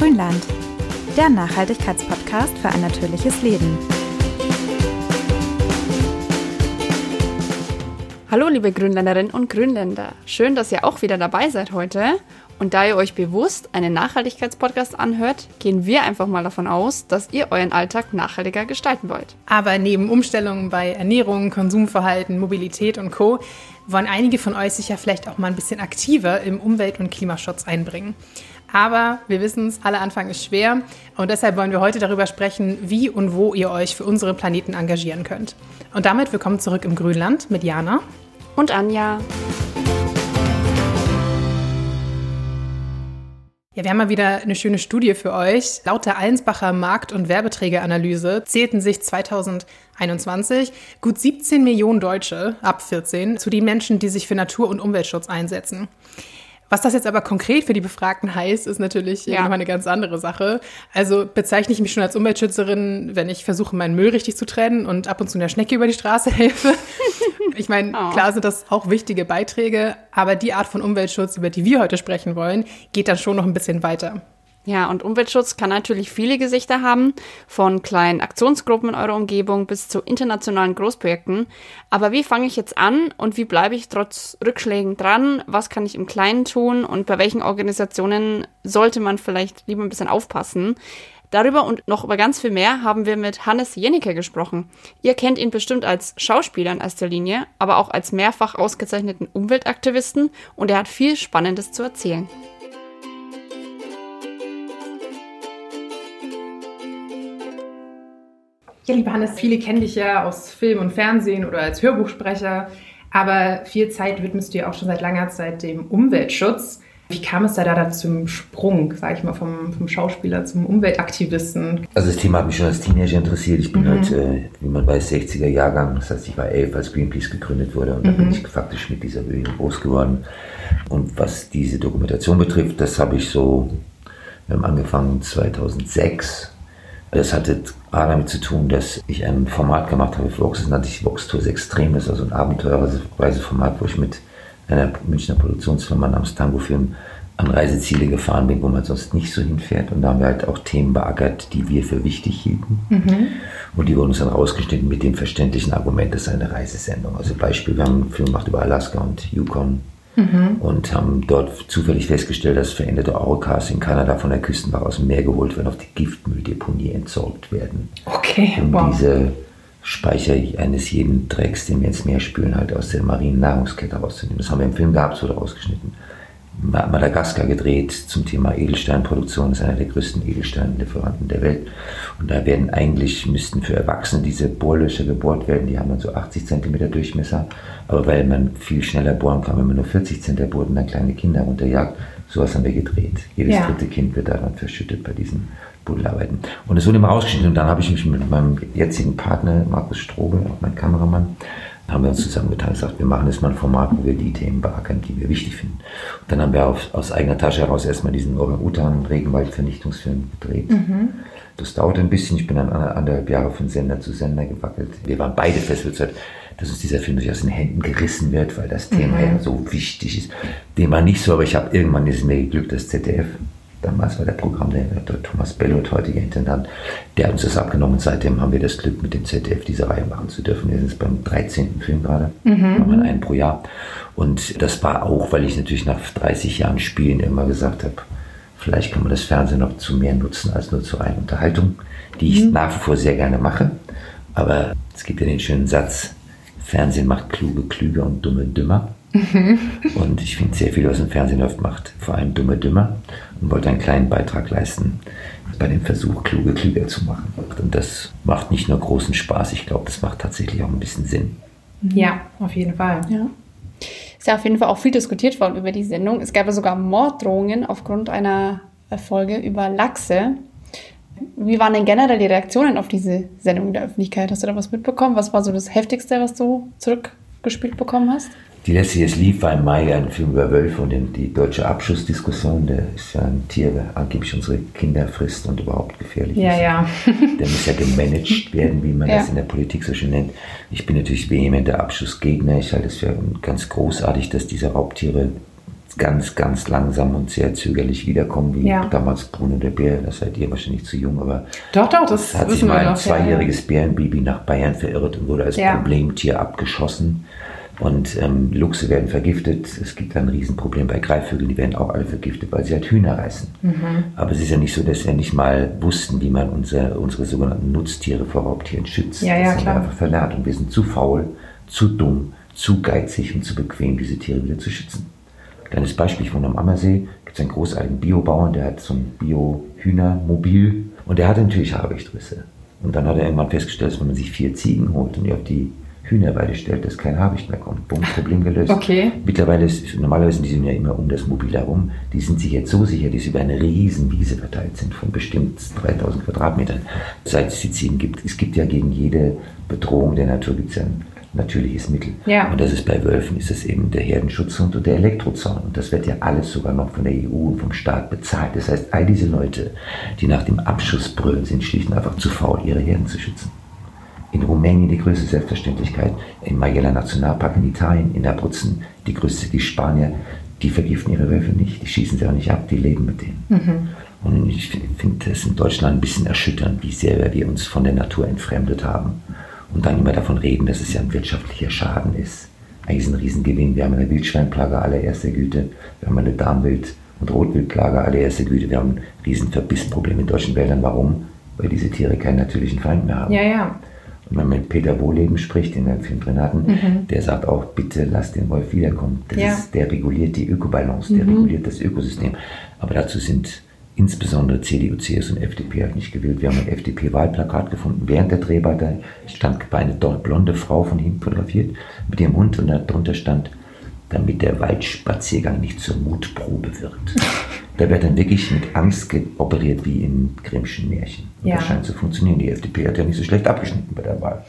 Grünland, der Nachhaltigkeitspodcast für ein natürliches Leben. Hallo liebe Grünländerinnen und Grünländer, schön, dass ihr auch wieder dabei seid heute. Und da ihr euch bewusst einen Nachhaltigkeitspodcast anhört, gehen wir einfach mal davon aus, dass ihr euren Alltag nachhaltiger gestalten wollt. Aber neben Umstellungen bei Ernährung, Konsumverhalten, Mobilität und Co. wollen einige von euch sich ja vielleicht auch mal ein bisschen aktiver im Umwelt- und Klimaschutz einbringen. Aber wir wissen es, aller Anfang ist schwer und deshalb wollen wir heute darüber sprechen, wie und wo ihr euch für unseren Planeten engagieren könnt. Und damit willkommen zurück im Grünland mit Jana und Anja. Ja, wir haben mal wieder eine schöne Studie für euch. Laut der Allensbacher Markt- und Werbeträgeranalyse zählten sich 2021 gut 17 Millionen Deutsche ab 14 zu den Menschen, die sich für Natur- und Umweltschutz einsetzen. Was das jetzt aber konkret für die Befragten heißt, ist natürlich ja. nochmal eine ganz andere Sache. Also bezeichne ich mich schon als Umweltschützerin, wenn ich versuche, meinen Müll richtig zu trennen und ab und zu einer Schnecke über die Straße helfe. ich meine, oh. klar sind das auch wichtige Beiträge, aber die Art von Umweltschutz, über die wir heute sprechen wollen, geht dann schon noch ein bisschen weiter. Ja, und Umweltschutz kann natürlich viele Gesichter haben, von kleinen Aktionsgruppen in eurer Umgebung bis zu internationalen Großprojekten. Aber wie fange ich jetzt an und wie bleibe ich trotz Rückschlägen dran? Was kann ich im Kleinen tun und bei welchen Organisationen sollte man vielleicht lieber ein bisschen aufpassen? Darüber und noch über ganz viel mehr haben wir mit Hannes Jennecke gesprochen. Ihr kennt ihn bestimmt als Schauspieler in erster Linie, aber auch als mehrfach ausgezeichneten Umweltaktivisten und er hat viel Spannendes zu erzählen. Ja, lieber Hannes, viele kennen dich ja aus Film und Fernsehen oder als Hörbuchsprecher, aber viel Zeit widmest du ja auch schon seit langer Zeit dem Umweltschutz. Wie kam es da, da zum Sprung, sage ich mal, vom, vom, Schauspieler zum Umweltaktivisten? Also das Thema hat mich schon als Teenager interessiert. Ich bin mhm. halt, äh, wie man weiß, 60er Jahrgang. Das heißt, ich war elf, als Greenpeace gegründet wurde und mhm. da bin ich faktisch mit dieser Bewegung groß geworden. Und was diese Dokumentation betrifft, das habe ich so, wir haben angefangen 2006 das hatte A damit zu tun, dass ich ein Format gemacht habe für Vox, das nannte sich Vox Tours Extrem, das ist also ein Abenteuerreiseformat, wo ich mit einer Münchner Produktionsfirma namens Tango Film an Reiseziele gefahren bin, wo man sonst nicht so hinfährt. Und da haben wir halt auch Themen beackert, die wir für wichtig hielten. Mhm. Und die wurden uns dann rausgeschnitten mit dem verständlichen Argument, das ist eine Reisesendung. Also Beispiel, wir haben einen Film gemacht über Alaska und Yukon mhm. und haben dort zufällig festgestellt, dass veränderte Orcas in Kanada von der Küstenwache aus dem Meer geholt werden, auf die Giftmülldeponie entsorgt werden. Okay, um wow. diese Speicher eines jeden Drecks, den wir ins Meer spülen, halt aus der marinen Nahrungskette rauszunehmen. Das haben wir im Film gehabt, so rausgeschnitten. Madagaskar gedreht zum Thema Edelsteinproduktion, das ist einer der größten Edelsteinlieferanten der Welt. Und da werden eigentlich, müssten für Erwachsene diese Bohrlöcher gebohrt werden, die haben dann so 80 cm Durchmesser. Aber weil man viel schneller bohren kann, wenn man nur 40 cm bohrt und dann kleine Kinder runterjagt, sowas haben wir gedreht. Jedes ja. dritte Kind wird daran verschüttet bei diesen Buddelarbeiten. Und es wurde immer ausgeschnitten und dann habe ich mich mit meinem jetzigen Partner, Markus Strobe, auch mein Kameramann, haben wir uns zusammengetan und gesagt, wir machen jetzt mal ein Format, wo wir die Themen beackern, die wir wichtig finden. Und dann haben wir auf, aus eigener Tasche heraus erstmal diesen Orang-Utan-Regenwaldvernichtungsfilm gedreht. Mhm. Das dauerte ein bisschen. Ich bin dann anderthalb Jahre von Sender zu Sender gewackelt. Wir waren beide fest überzeugt, dass uns dieser Film durch aus den Händen gerissen wird, weil das Thema mhm. ja so wichtig ist. Dem war nicht so, aber ich habe irgendwann ist mir geglückt, das ZDF damals war der Programmdirektor Thomas Bellot, heutiger Intendant, der hat uns das abgenommen seitdem haben wir das Glück, mit dem ZDF diese Reihe machen zu dürfen. Wir sind jetzt beim 13. Film gerade, mhm. machen einen pro Jahr. Und das war auch, weil ich natürlich nach 30 Jahren Spielen immer gesagt habe, vielleicht kann man das Fernsehen noch zu mehr nutzen als nur zu einer Unterhaltung, die ich mhm. nach wie vor sehr gerne mache. Aber es gibt ja den schönen Satz, Fernsehen macht kluge klüger und dumme dümmer. Mhm. Und ich finde sehr viel, was im Fernsehen oft macht, vor allem dumme dümmer und wollte einen kleinen Beitrag leisten bei dem Versuch, kluge klüger zu machen. Und das macht nicht nur großen Spaß, ich glaube, das macht tatsächlich auch ein bisschen Sinn. Ja, auf jeden Fall. Ja. Ist ja auf jeden Fall auch viel diskutiert worden über die Sendung. Es gab ja sogar Morddrohungen aufgrund einer Folge über Lachse. Wie waren denn generell die Reaktionen auf diese Sendung in der Öffentlichkeit? Hast du da was mitbekommen? Was war so das Heftigste, was du zurückgespielt bekommen hast? Die letzte, die es lief, war im Mai ein Film über Wölfe und die deutsche Abschussdiskussion. Der ist ja ein Tier, der angeblich unsere Kinder frisst und überhaupt gefährlich ja, ist. Ja. Der muss ja gemanagt werden, wie man ja. das in der Politik so schön nennt. Ich bin natürlich vehementer Abschussgegner. Ich halte es für ganz großartig, dass diese Raubtiere ganz, ganz langsam und sehr zögerlich wiederkommen, wie Ja. damals Bruno der Bär. Das seid ihr wahrscheinlich zu jung, aber Doch, doch, das hat sich mal ein noch. ja, zweijähriges Bärenbaby nach Bayern verirrt und wurde als Ja. Problemtier abgeschossen. Und ähm, Luchse werden vergiftet. Es gibt ein Riesenproblem bei Greifvögeln, die werden auch alle vergiftet, weil sie halt Hühner reißen. Mhm. Aber es ist ja nicht so, dass wir nicht mal wussten, wie man unsere, unsere sogenannten Nutztiere vor Raubtieren schützt. Ja, ja, das haben klar. wir einfach verlernt und wir sind zu faul, zu dumm, zu geizig und zu bequem, diese Tiere wieder zu schützen. Kleines Beispiel, ich wohne am Ammersee, gibt es einen großartigen Biobauern, der hat so ein Bio-Hühnermobil und der hatte natürlich Habichtrisse. Und dann hat er irgendwann festgestellt, dass wenn man sich vier Ziegen holt und die auf die Hühnerweide stellt, dass kein Habicht mehr kommt. Bumm, Problem gelöst. Okay. Mittlerweile ist, normalerweise sind die sind ja immer um das Mobil herum. Die sind sich jetzt so sicher, dass sie über eine riesen Wiese verteilt sind von bestimmt 3000 Quadratmetern. Seit es die Ziegen gibt. Es gibt ja gegen jede Bedrohung der Natur gibt's ja ein natürliches Mittel. Ja. Und das ist bei Wölfen ist es eben der Herdenschutzhund und der Elektrozaun. Und das wird ja alles sogar noch von der EU und vom Staat bezahlt. Das heißt, all diese Leute, die nach dem Abschuss brüllen, sind schlicht und einfach zu faul, ihre Herden zu schützen. In Rumänien die größte Selbstverständlichkeit, im Majella Nationalpark in Italien, in Abruzzen die größte, die Spanier, die vergiften ihre Wölfe nicht, die schießen sie auch nicht ab, die leben mit denen. Und ich finde es in Deutschland ein bisschen erschütternd, wie sehr wir uns von der Natur entfremdet haben und dann immer davon reden, dass es ja ein wirtschaftlicher Schaden ist. Eigentlich ist ein Riesengewinn. Wir haben eine Wildschweinplage allererster Güte, wir haben eine Darmwild- und Rotwildplage allererster Güte, wir haben ein Riesenverbissproblem in deutschen Wäldern. Warum? Weil diese Tiere keinen natürlichen Feind mehr haben. ja. ja. Wenn man mit Peter Wohleben spricht, den wir im Film drin hatten, der sagt auch, bitte lass den Wolf wiederkommen. Das Mhm. Ja. Mhm. ist, der reguliert die Ökobalance, der reguliert das Ökosystem. Aber dazu sind insbesondere CDU, CSU und FDP halt nicht gewillt. Wir haben ein FDP-Wahlplakat gefunden. Während der Drehbarkeit stand eine dort blonde Frau von ihm fotografiert mit ihrem Hund und darunter stand, damit der Waldspaziergang nicht zur Mutprobe wird. Da wird dann wirklich mit Angst operiert wie in Grimmschen Märchen. Und Ja. das scheint zu funktionieren. Die FDP hat ja nicht so schlecht abgeschnitten bei der Wahl.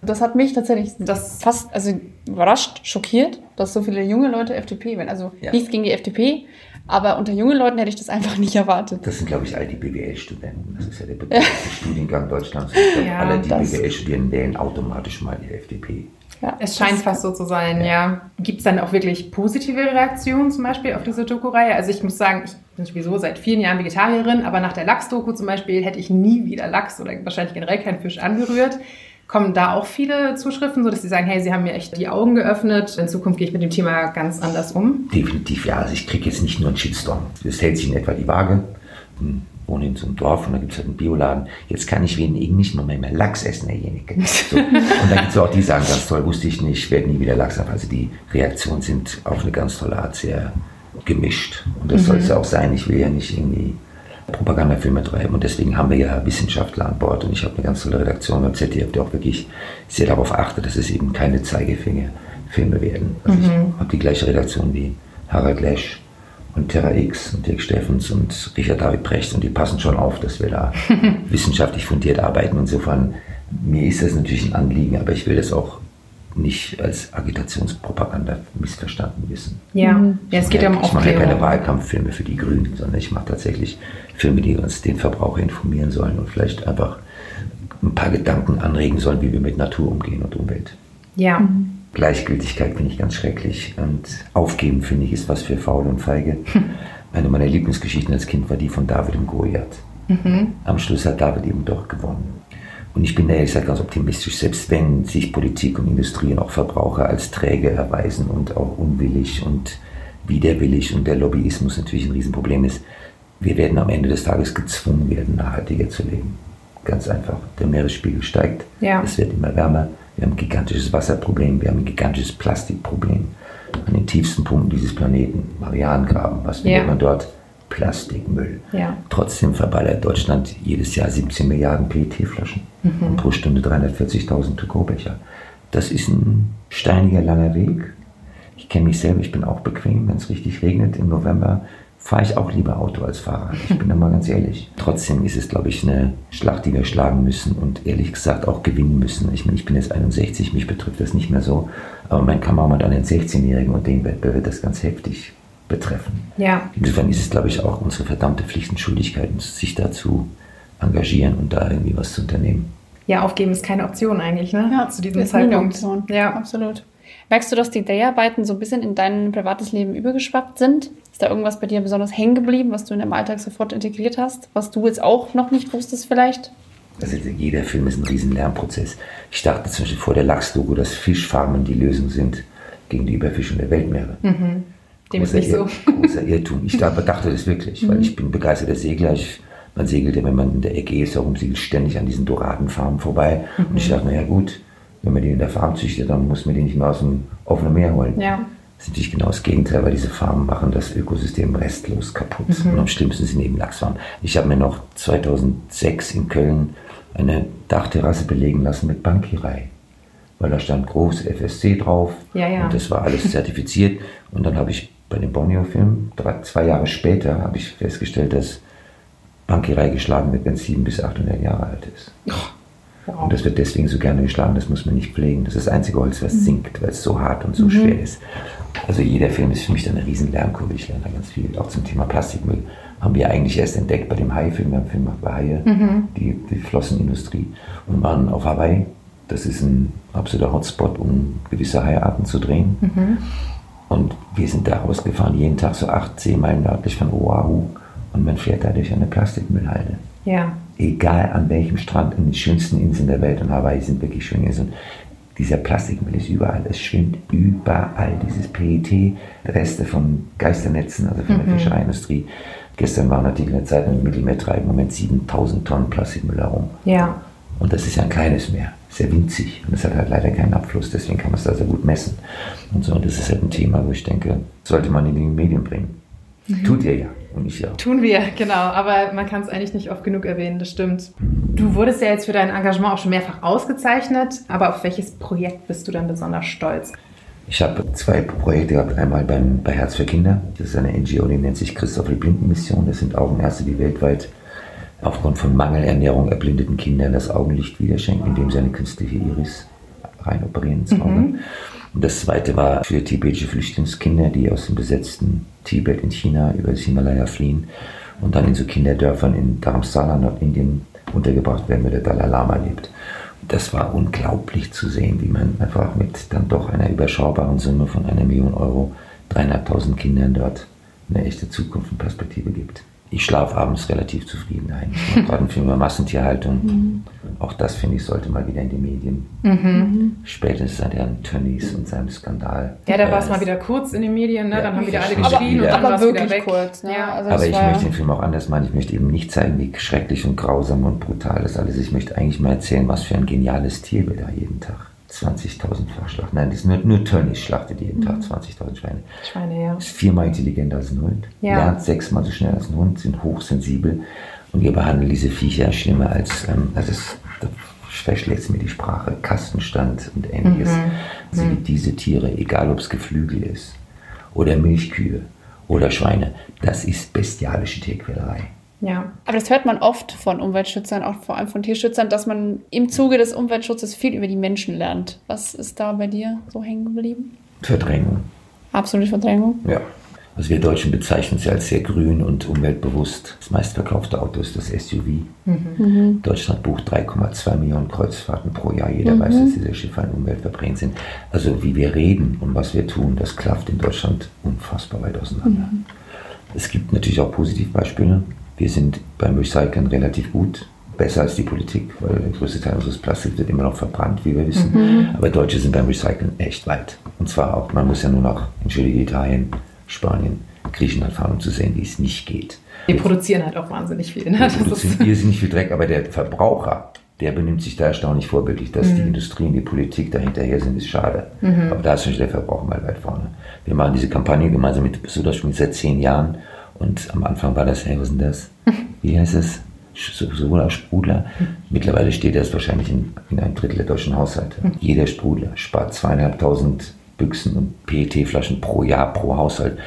Das hat mich tatsächlich das fast also überrascht, schockiert, dass so viele junge Leute FDP wählen. Also Ja. nichts gegen die FDP, aber unter jungen Leuten hätte ich das einfach nicht erwartet. Das sind, glaube ich, all die BWL-Studenten. Das ist ja der bedeutendste Studiengang Deutschlands. Ja, alle, die BWL studieren, wählen automatisch mal die FDP. Ja, Es scheint das- fast so zu sein, ja. Gibt es dann auch wirklich positive Reaktionen zum Beispiel auf diese Doku-Reihe? Also ich muss sagen, ich bin sowieso seit vielen Jahren Vegetarierin, aber nach der Lachs-Doku zum Beispiel hätte ich nie wieder Lachs oder wahrscheinlich generell keinen Fisch angerührt. Kommen da auch viele Zuschriften, so dass sie sagen, hey, sie haben mir echt die Augen geöffnet. In Zukunft gehe ich mit dem Thema ganz anders um. Definitiv, ja. Also ich kriege jetzt nicht nur einen Shitstorm. Es hält sich in etwa die Waage. Hm, wohne in so einem Dorf und da gibt es halt einen Bioladen. Jetzt kann ich wegen nicht mal mehr Lachs essen, derjenige. So. Und dann gibt es auch die, sagen, ganz toll, wusste ich nicht, werde nie wieder Lachs haben. Also die Reaktionen sind auf eine ganz tolle Art sehr gemischt. Und das soll es ja auch sein. Ich will ja nicht irgendwie Propagandafilme treiben. Und deswegen haben wir ja Wissenschaftler an Bord. Und ich habe eine ganz tolle Redaktion beim ZDF, die auch wirklich sehr darauf achtet, dass es eben keine Zeigefingerfilme werden. Also ich habe die gleiche Redaktion wie Harald Lesch und Terra X und Dirk Steffens und Richard David Precht und die passen schon auf, dass wir da wissenschaftlich fundiert arbeiten. Insofern, mir ist das natürlich ein Anliegen, aber ich will das auch nicht als Agitationspropaganda missverstanden wissen. Ja, ja es geht ja um Ich mache ja keine. Wahlkampffilme für die Grünen, sondern ich mache tatsächlich Filme, die uns den Verbraucher informieren sollen und vielleicht einfach ein paar Gedanken anregen sollen, wie wir mit Natur umgehen und Umwelt. Ja, Gleichgültigkeit finde ich ganz schrecklich und Aufgeben finde ich ist was für faul und feige. Eine meiner Lieblingsgeschichten als Kind war die von David und Goliath. Am Schluss hat David eben doch gewonnen. Und ich bin da ehrlich gesagt ganz optimistisch, selbst wenn sich Politik und Industrie und auch Verbraucher als träge erweisen und auch unwillig und widerwillig und der Lobbyismus natürlich ein Riesenproblem ist, wir werden am Ende des Tages gezwungen werden, nachhaltiger zu leben. Ganz einfach. Der Meeresspiegel steigt, Ja. es wird immer wärmer, wir haben ein gigantisches Wasserproblem, wir haben ein gigantisches Plastikproblem. An den tiefsten Punkten dieses Planeten, Marianengraben, was Ja. findet man dort? Plastikmüll. Ja. Trotzdem verballert Deutschland jedes Jahr 17 Milliarden PET-Flaschen und pro Stunde 340.000 To-Go-Becher. Das ist ein steiniger, langer Weg. Ich kenne mich selber, ich bin auch bequem. Wenn es richtig regnet im November, fahre ich auch lieber Auto als Fahrrad. Ich bin da mal ganz ehrlich. Trotzdem ist es, glaube ich, eine Schlacht, die wir schlagen müssen und ehrlich gesagt auch gewinnen müssen. Ich meine, ich bin jetzt 61, mich betrifft das nicht mehr so, aber mein Kameramann an den 16-Jährigen und den wird wird das ganz heftig betreffen. ja. Insofern ist es, glaube ich, auch unsere verdammte Pflicht und Schuldigkeit, uns sich dazu engagieren und da irgendwie was zu unternehmen. Ja, aufgeben ist keine Option eigentlich, ne? Ja, zu diesem ist nie eine Zeitpunkt. Option. Ja. absolut. Merkst du, dass die Dreharbeiten so ein bisschen in dein privates Leben übergeschwappt sind? Ist da irgendwas bei dir besonders hängen geblieben, was du in deinem Alltag sofort integriert hast, was du jetzt auch noch nicht wusstest vielleicht? Also jeder Film ist ein riesen Lernprozess. Ich dachte zum Beispiel vor der Lachs-Doku, dass Fischfarmen die Lösung sind gegen die Überfischung der Weltmeere. Mhm. Dem ist Großer nicht so. Irr- Großer Irrtum. Ich dachte, das wirklich, weil ich bin begeisterter Segler. Ich, man segelt ja, wenn man in der Ägäis herumsegelt, ständig an diesen Doradenfarmen vorbei. Und ich dachte, naja gut, wenn man die in der Farm züchtet, dann muss man die nicht mehr aus dem offenen Meer holen. Ja. Das ist natürlich genau das Gegenteil, weil diese Farmen machen das Ökosystem restlos kaputt. Und am schlimmsten sind eben Lachsfarmen. Ich habe mir noch 2006 in Köln eine Dachterrasse belegen lassen mit Bankierei. Weil da stand groß FSC drauf Ja, ja. und das war alles zertifiziert. Und dann habe ich bei dem Borneo-Film, zwei Jahre später, habe ich festgestellt, dass Bankierei geschlagen wird, wenn es 700 bis 800 Jahre alt ist. Und das wird deswegen so gerne geschlagen, das muss man nicht pflegen. Das ist das einzige Holz, Mhm. was sinkt, weil es so hart und so schwer ist. Also jeder Film ist für mich dann eine riesen Lernkurve. Ich lerne da ganz viel. Auch zum Thema Plastikmüll haben wir eigentlich erst entdeckt bei dem Hai-Film. Wir haben einen Film gemacht bei Haie, Mhm. die, die Flossenindustrie. Und waren auf Hawaii. Das ist ein absoluter Hotspot, um gewisse Haiarten zu drehen. Mhm. Und wir sind da rausgefahren, jeden Tag so acht, zehn Meilen nördlich von Oahu. Und man fährt da durch eine Plastikmüllhalde Ja. Egal an welchem Strand, in den schönsten Inseln der Welt, und Hawaii sind wirklich schöne Inseln, dieser Plastikmüll ist überall. Es schwimmt überall. Dieses PET, Reste von Geisternetzen, also von der Fischereiindustrie. Gestern war ein Artikel in der Zeitung, im Mittelmeer treiben im Moment 7000 Tonnen Plastikmüll herum. Ja. Und das ist ja ein kleines Meer, sehr winzig. Und es hat halt leider keinen Abfluss, deswegen kann man es da sehr gut messen. Und so, und das ist halt ein Thema, wo ich denke, sollte man in die Medien bringen. Tut ihr ja, und ich ja. Tun wir, genau. Aber man kann es eigentlich nicht oft genug erwähnen, das stimmt. Du wurdest ja jetzt für dein Engagement auch schon mehrfach ausgezeichnet. Aber auf welches Projekt bist du dann besonders stolz? Ich habe zwei Projekte gehabt. Einmal beim, bei Herz für Kinder. Das ist eine NGO, die nennt sich Christoph Blindenmission. Das sind Augenärzte, die weltweit aufgrund von Mangelernährung erblindeten Kindern das Augenlicht wiederschenken, indem sie eine künstliche Iris reinoperieren ins Auge. Und das zweite war für tibetische Flüchtlingskinder, die aus dem besetzten Tibet in China über das Himalaya fliehen und dann in so Kinderdörfern in Dharamsala, Nordindien, untergebracht werden, wo der Dalai Lama lebt. Das war unglaublich zu sehen, wie man einfach mit dann doch einer überschaubaren Summe von einer Million Euro dreieinhalbtausend Kindern dort eine echte Zukunft und Perspektive gibt. Ich schlafe abends relativ zufrieden ein. Gerade einen Film über Massentierhaltung. Auch das, finde ich, sollte mal wieder in die Medien. Spätestens seit Herrn Tönnies und seinem Skandal. Ja, da war es Äh, mal wieder kurz in den Medien, ne? Ja, dann haben wieder alle geschrien und dann war aber es wieder wirklich weg. kurz. Ne? Ja. Also Aber ich möchte den Film auch anders machen. Ich möchte eben nicht zeigen, wie schrecklich und grausam und brutal das alles ist. Ich möchte eigentlich mal erzählen, was für ein geniales Tier wir da jeden Tag. 20.000-fach schlachten. Nein, das ist nur, nur Tönnies schlachtet jeden Mhm. Tag 20.000 Schweine. Schweine, ja. Ist viermal intelligenter als ein Hund. Ja. Lernt sechsmal so schnell als ein Hund, sind hochsensibel. Und wir behandeln diese Viecher schlimmer als, ähm, also es, da verschlägt mir die Sprache, Kastenstand und ähnliches. Mhm. Also diese Tiere, egal ob es Geflügel ist oder Milchkühe oder Schweine, das ist bestialische Tierquälerei. Ja. Aber das hört man oft von Umweltschützern, auch vor allem von Tierschützern, dass man im Zuge des Umweltschutzes viel über die Menschen lernt. Was ist da bei dir so hängen geblieben? Verdrängung. Absolute Verdrängung. Ja. Also wir Deutschen bezeichnen es ja als sehr grün und umweltbewusst. Das meistverkaufte Auto ist das SUV. Deutschland bucht 3,2 Millionen Kreuzfahrten pro Jahr. Jeder weiß, dass diese Schiffe ein Umweltverbrechen sind. Also wie wir reden und was wir tun, das klafft in Deutschland unfassbar weit auseinander. Es gibt natürlich auch Positivbeispiele. Wir sind beim Recyceln relativ gut. Besser als die Politik, weil der größte Teil unseres Plastiks wird immer noch verbrannt, wie wir wissen. Aber Deutsche sind beim Recyceln echt weit. Und zwar auch, man muss ja nur nach, entschuldige, Italien, Spanien, Griechenland fahren, um zu sehen, wie es nicht geht. Wir produzieren halt auch wahnsinnig viel. Ne? Ist, produzieren irrsinnig viel Dreck, aber der Verbraucher, der benimmt sich da erstaunlich vorbildlich. Dass die Industrie und die Politik da hinterher sind, ist schade. Aber da ist schon der Verbraucher mal weit vorne. Wir machen diese Kampagne gemeinsam mit Sodaschmied seit zehn Jahren und am Anfang war das, hey, was ist denn das? Wie heißt es? Soda Sprudler. Mittlerweile steht das wahrscheinlich in, in einem Drittel der deutschen Haushalte. Jeder Sprudler spart zweieinhalbtausend Büchsen und PET-Flaschen pro Jahr, pro Haushalt.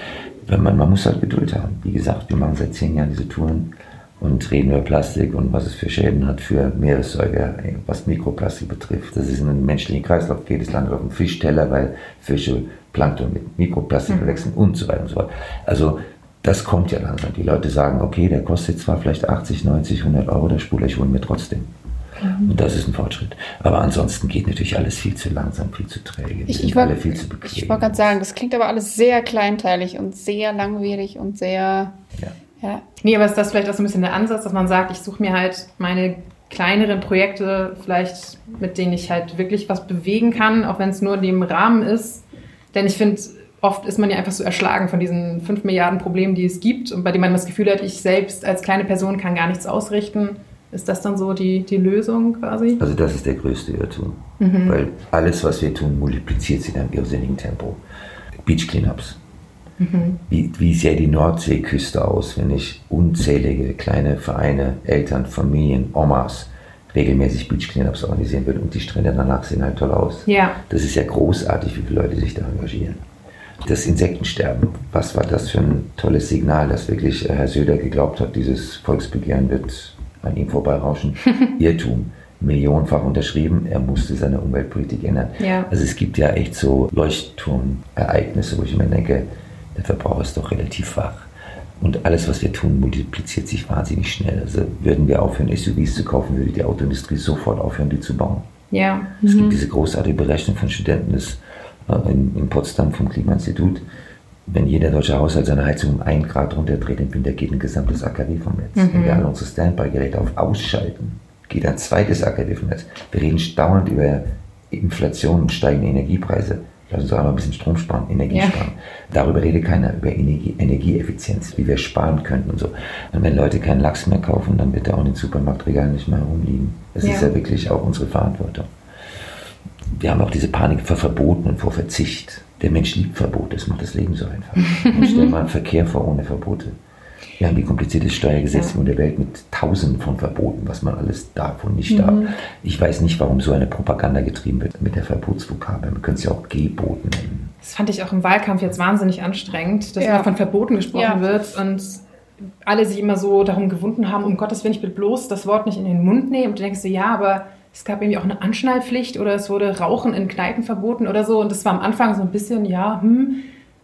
Wenn man, man muss halt Geduld haben. Wie gesagt, wir machen seit zehn Jahren diese Touren und reden über Plastik und was es für Schäden hat für Meeressäuger, was Mikroplastik betrifft. Das ist in einem menschlichen Kreislauf, jedes landet auf dem Fischteller, weil Fische Plankton mit Mikroplastik verwechseln und so weiter und so fort. Also das kommt ja langsam. Die Leute sagen, okay, der kostet zwar vielleicht 80, 90, 100 Euro, der Spuler, ich hole mir trotzdem. Mhm. Und das ist ein Fortschritt. Aber ansonsten geht natürlich alles viel zu langsam, viel zu träge. Ich, sind ich wollte alle viel zu bequem. ich wollt gerade sagen, das klingt aber alles sehr kleinteilig und sehr langwierig und sehr. Ja. Ja. Nee, aber ist das vielleicht auch so ein bisschen der Ansatz, dass man sagt, ich suche mir halt meine kleineren Projekte, vielleicht mit denen ich halt wirklich was bewegen kann, auch wenn es nur in dem Rahmen ist. Denn ich finde, oft ist man ja einfach so erschlagen von diesen 5 Milliarden Problemen, die es gibt und bei denen man das Gefühl hat, ich selbst als kleine Person kann gar nichts ausrichten. Ist das dann so die, die Lösung quasi? Also das ist der größte Irrtum. Mhm. Weil alles, was wir tun, multipliziert sich in einem irrsinnigen Tempo. Beach Cleanups. Mhm. Wie, wie sähe die Nordseeküste aus, wenn ich unzählige kleine Vereine, Eltern, Familien, Omas regelmäßig Beach Cleanups organisieren würde und die Strände danach sehen halt toll aus. Ja. Das ist ja großartig, wie viele Leute sich da engagieren. Das Insektensterben, was war das für ein tolles Signal, dass wirklich äh, Herr Söder geglaubt hat, dieses Volksbegehren wird an ihm vorbeirauschen. Irrtum. Millionenfach unterschrieben, er musste seine Umweltpolitik ändern. Ja. Also es gibt ja echt so Leuchtturmereignisse, wo ich mir denke, der Verbrauch ist doch relativ wach. Und alles, was wir tun, multipliziert sich wahnsinnig schnell. Also würden wir aufhören, SUVs zu kaufen, würde die Autoindustrie sofort aufhören, die zu bauen. Ja. Es gibt diese großartige Berechnung von Studenten äh, in, in Potsdam vom Klimainstitut. Wenn jeder deutsche Haushalt seine Heizung um ein Grad runterdreht im Winter, geht ein gesamtes AKW vom Netz. Wenn wir alle unsere Standby-Geräte auf ausschalten, geht ein zweites AKW vom Netz. Wir reden dauernd über Inflation und steigende Energiepreise. Lass uns doch einmal ein bisschen Strom sparen, Energie Ja. sparen. Darüber redet keiner, über Energie, Energieeffizienz, wie wir sparen könnten und so. Und wenn Leute keinen Lachs mehr kaufen, dann wird er auch in den Supermarktregalen nicht mehr herumliegen. Das Ja. ist ja wirklich auch unsere Verantwortung wir haben auch diese Panik vor Verboten und vor Verzicht. Der Mensch liebt Verbote, das macht das Leben so einfach. Und stell mal einen Verkehr vor ohne Verbote. Wir haben die komplizierte Steuergesetzgebung der Welt mit tausenden von Verboten, was man alles darf und nicht darf. Ich weiß nicht, warum so eine Propaganda getrieben wird mit der Verbotsvokabel. Man könnte es ja auch Geboten nennen. Das fand ich auch im Wahlkampf jetzt wahnsinnig anstrengend, dass Ja. immer von Verboten gesprochen Ja. wird und alle sich immer so darum gewunden haben, um Gottes Willen, ich bitte bloß das Wort nicht in den Mund nehmen. Und du denkst so, ja, aber es gab irgendwie auch eine Anschnallpflicht oder es wurde Rauchen in Kneipen verboten oder so. Und das war am Anfang so ein bisschen, ja, hm.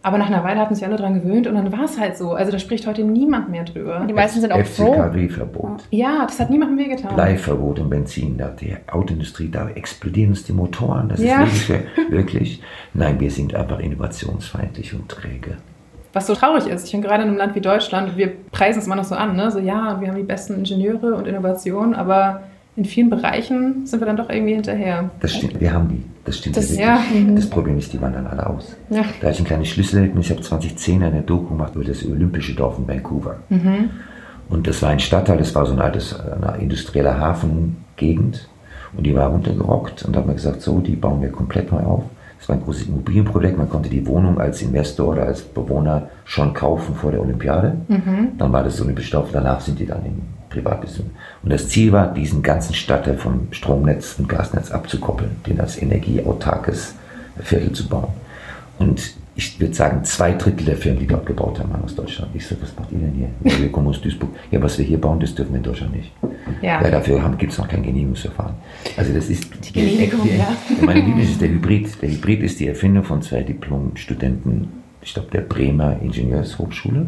Aber nach einer Weile hatten sich alle dran gewöhnt und dann war es halt so. Also da spricht heute niemand mehr drüber. Die meisten sind auch froh. FCKW-Verbot. Ja, das hat niemandem wehgetan. Bleiverbot im Benzin. Da die Autoindustrie, da explodieren uns die Motoren. Das Ja. ist wirklich, wirklich. Nein, wir sind einfach innovationsfeindlich und träge. Was so traurig ist, ich bin gerade in einem Land wie Deutschland, wir preisen es immer noch so an, ne? so ja, wir haben die besten Ingenieure und Innovationen, aber in vielen Bereichen sind wir dann doch irgendwie hinterher. Das stimmt, wir haben die. Das stimmt Das- ja. Das Problem ist, die wandern alle aus. Ja. Da ich ein kleines Schlüsselerlebnis. Ich habe 2010 eine Doku gemacht über das olympische Dorf in Vancouver. Und das war ein Stadtteil, das war so ein altes, eine industrielle Hafengegend. Und die war runtergerockt und da haben wir gesagt, so, die bauen wir komplett neu auf. Das war ein großes Immobilienprojekt. Man konnte die Wohnung als Investor oder als Bewohner schon kaufen vor der Olympiade. Dann war das olympische Dorf. Danach sind die dann in Privatbesitz. Und das Ziel war, diesen ganzen Stadtteil vom Stromnetz und Gasnetz abzukoppeln, den als energieautarkes Viertel zu bauen. Und ich würde sagen, zwei Drittel der Firmen, die dort gebaut haben, waren aus Deutschland. Ich so, was macht ihr denn hier? Wir kommen aus Duisburg. Ja, was wir hier bauen, das dürfen wir in Deutschland nicht. Ja. Ja, dafür gibt es noch kein Genehmigungsverfahren. Also das ist die Genehmigung, die, ja. Meine Lieblings ist der Hybrid. Der Hybrid ist die Erfindung von zwei Diplom-Studenten, ich glaube der Bremer Ingenieurshochschule.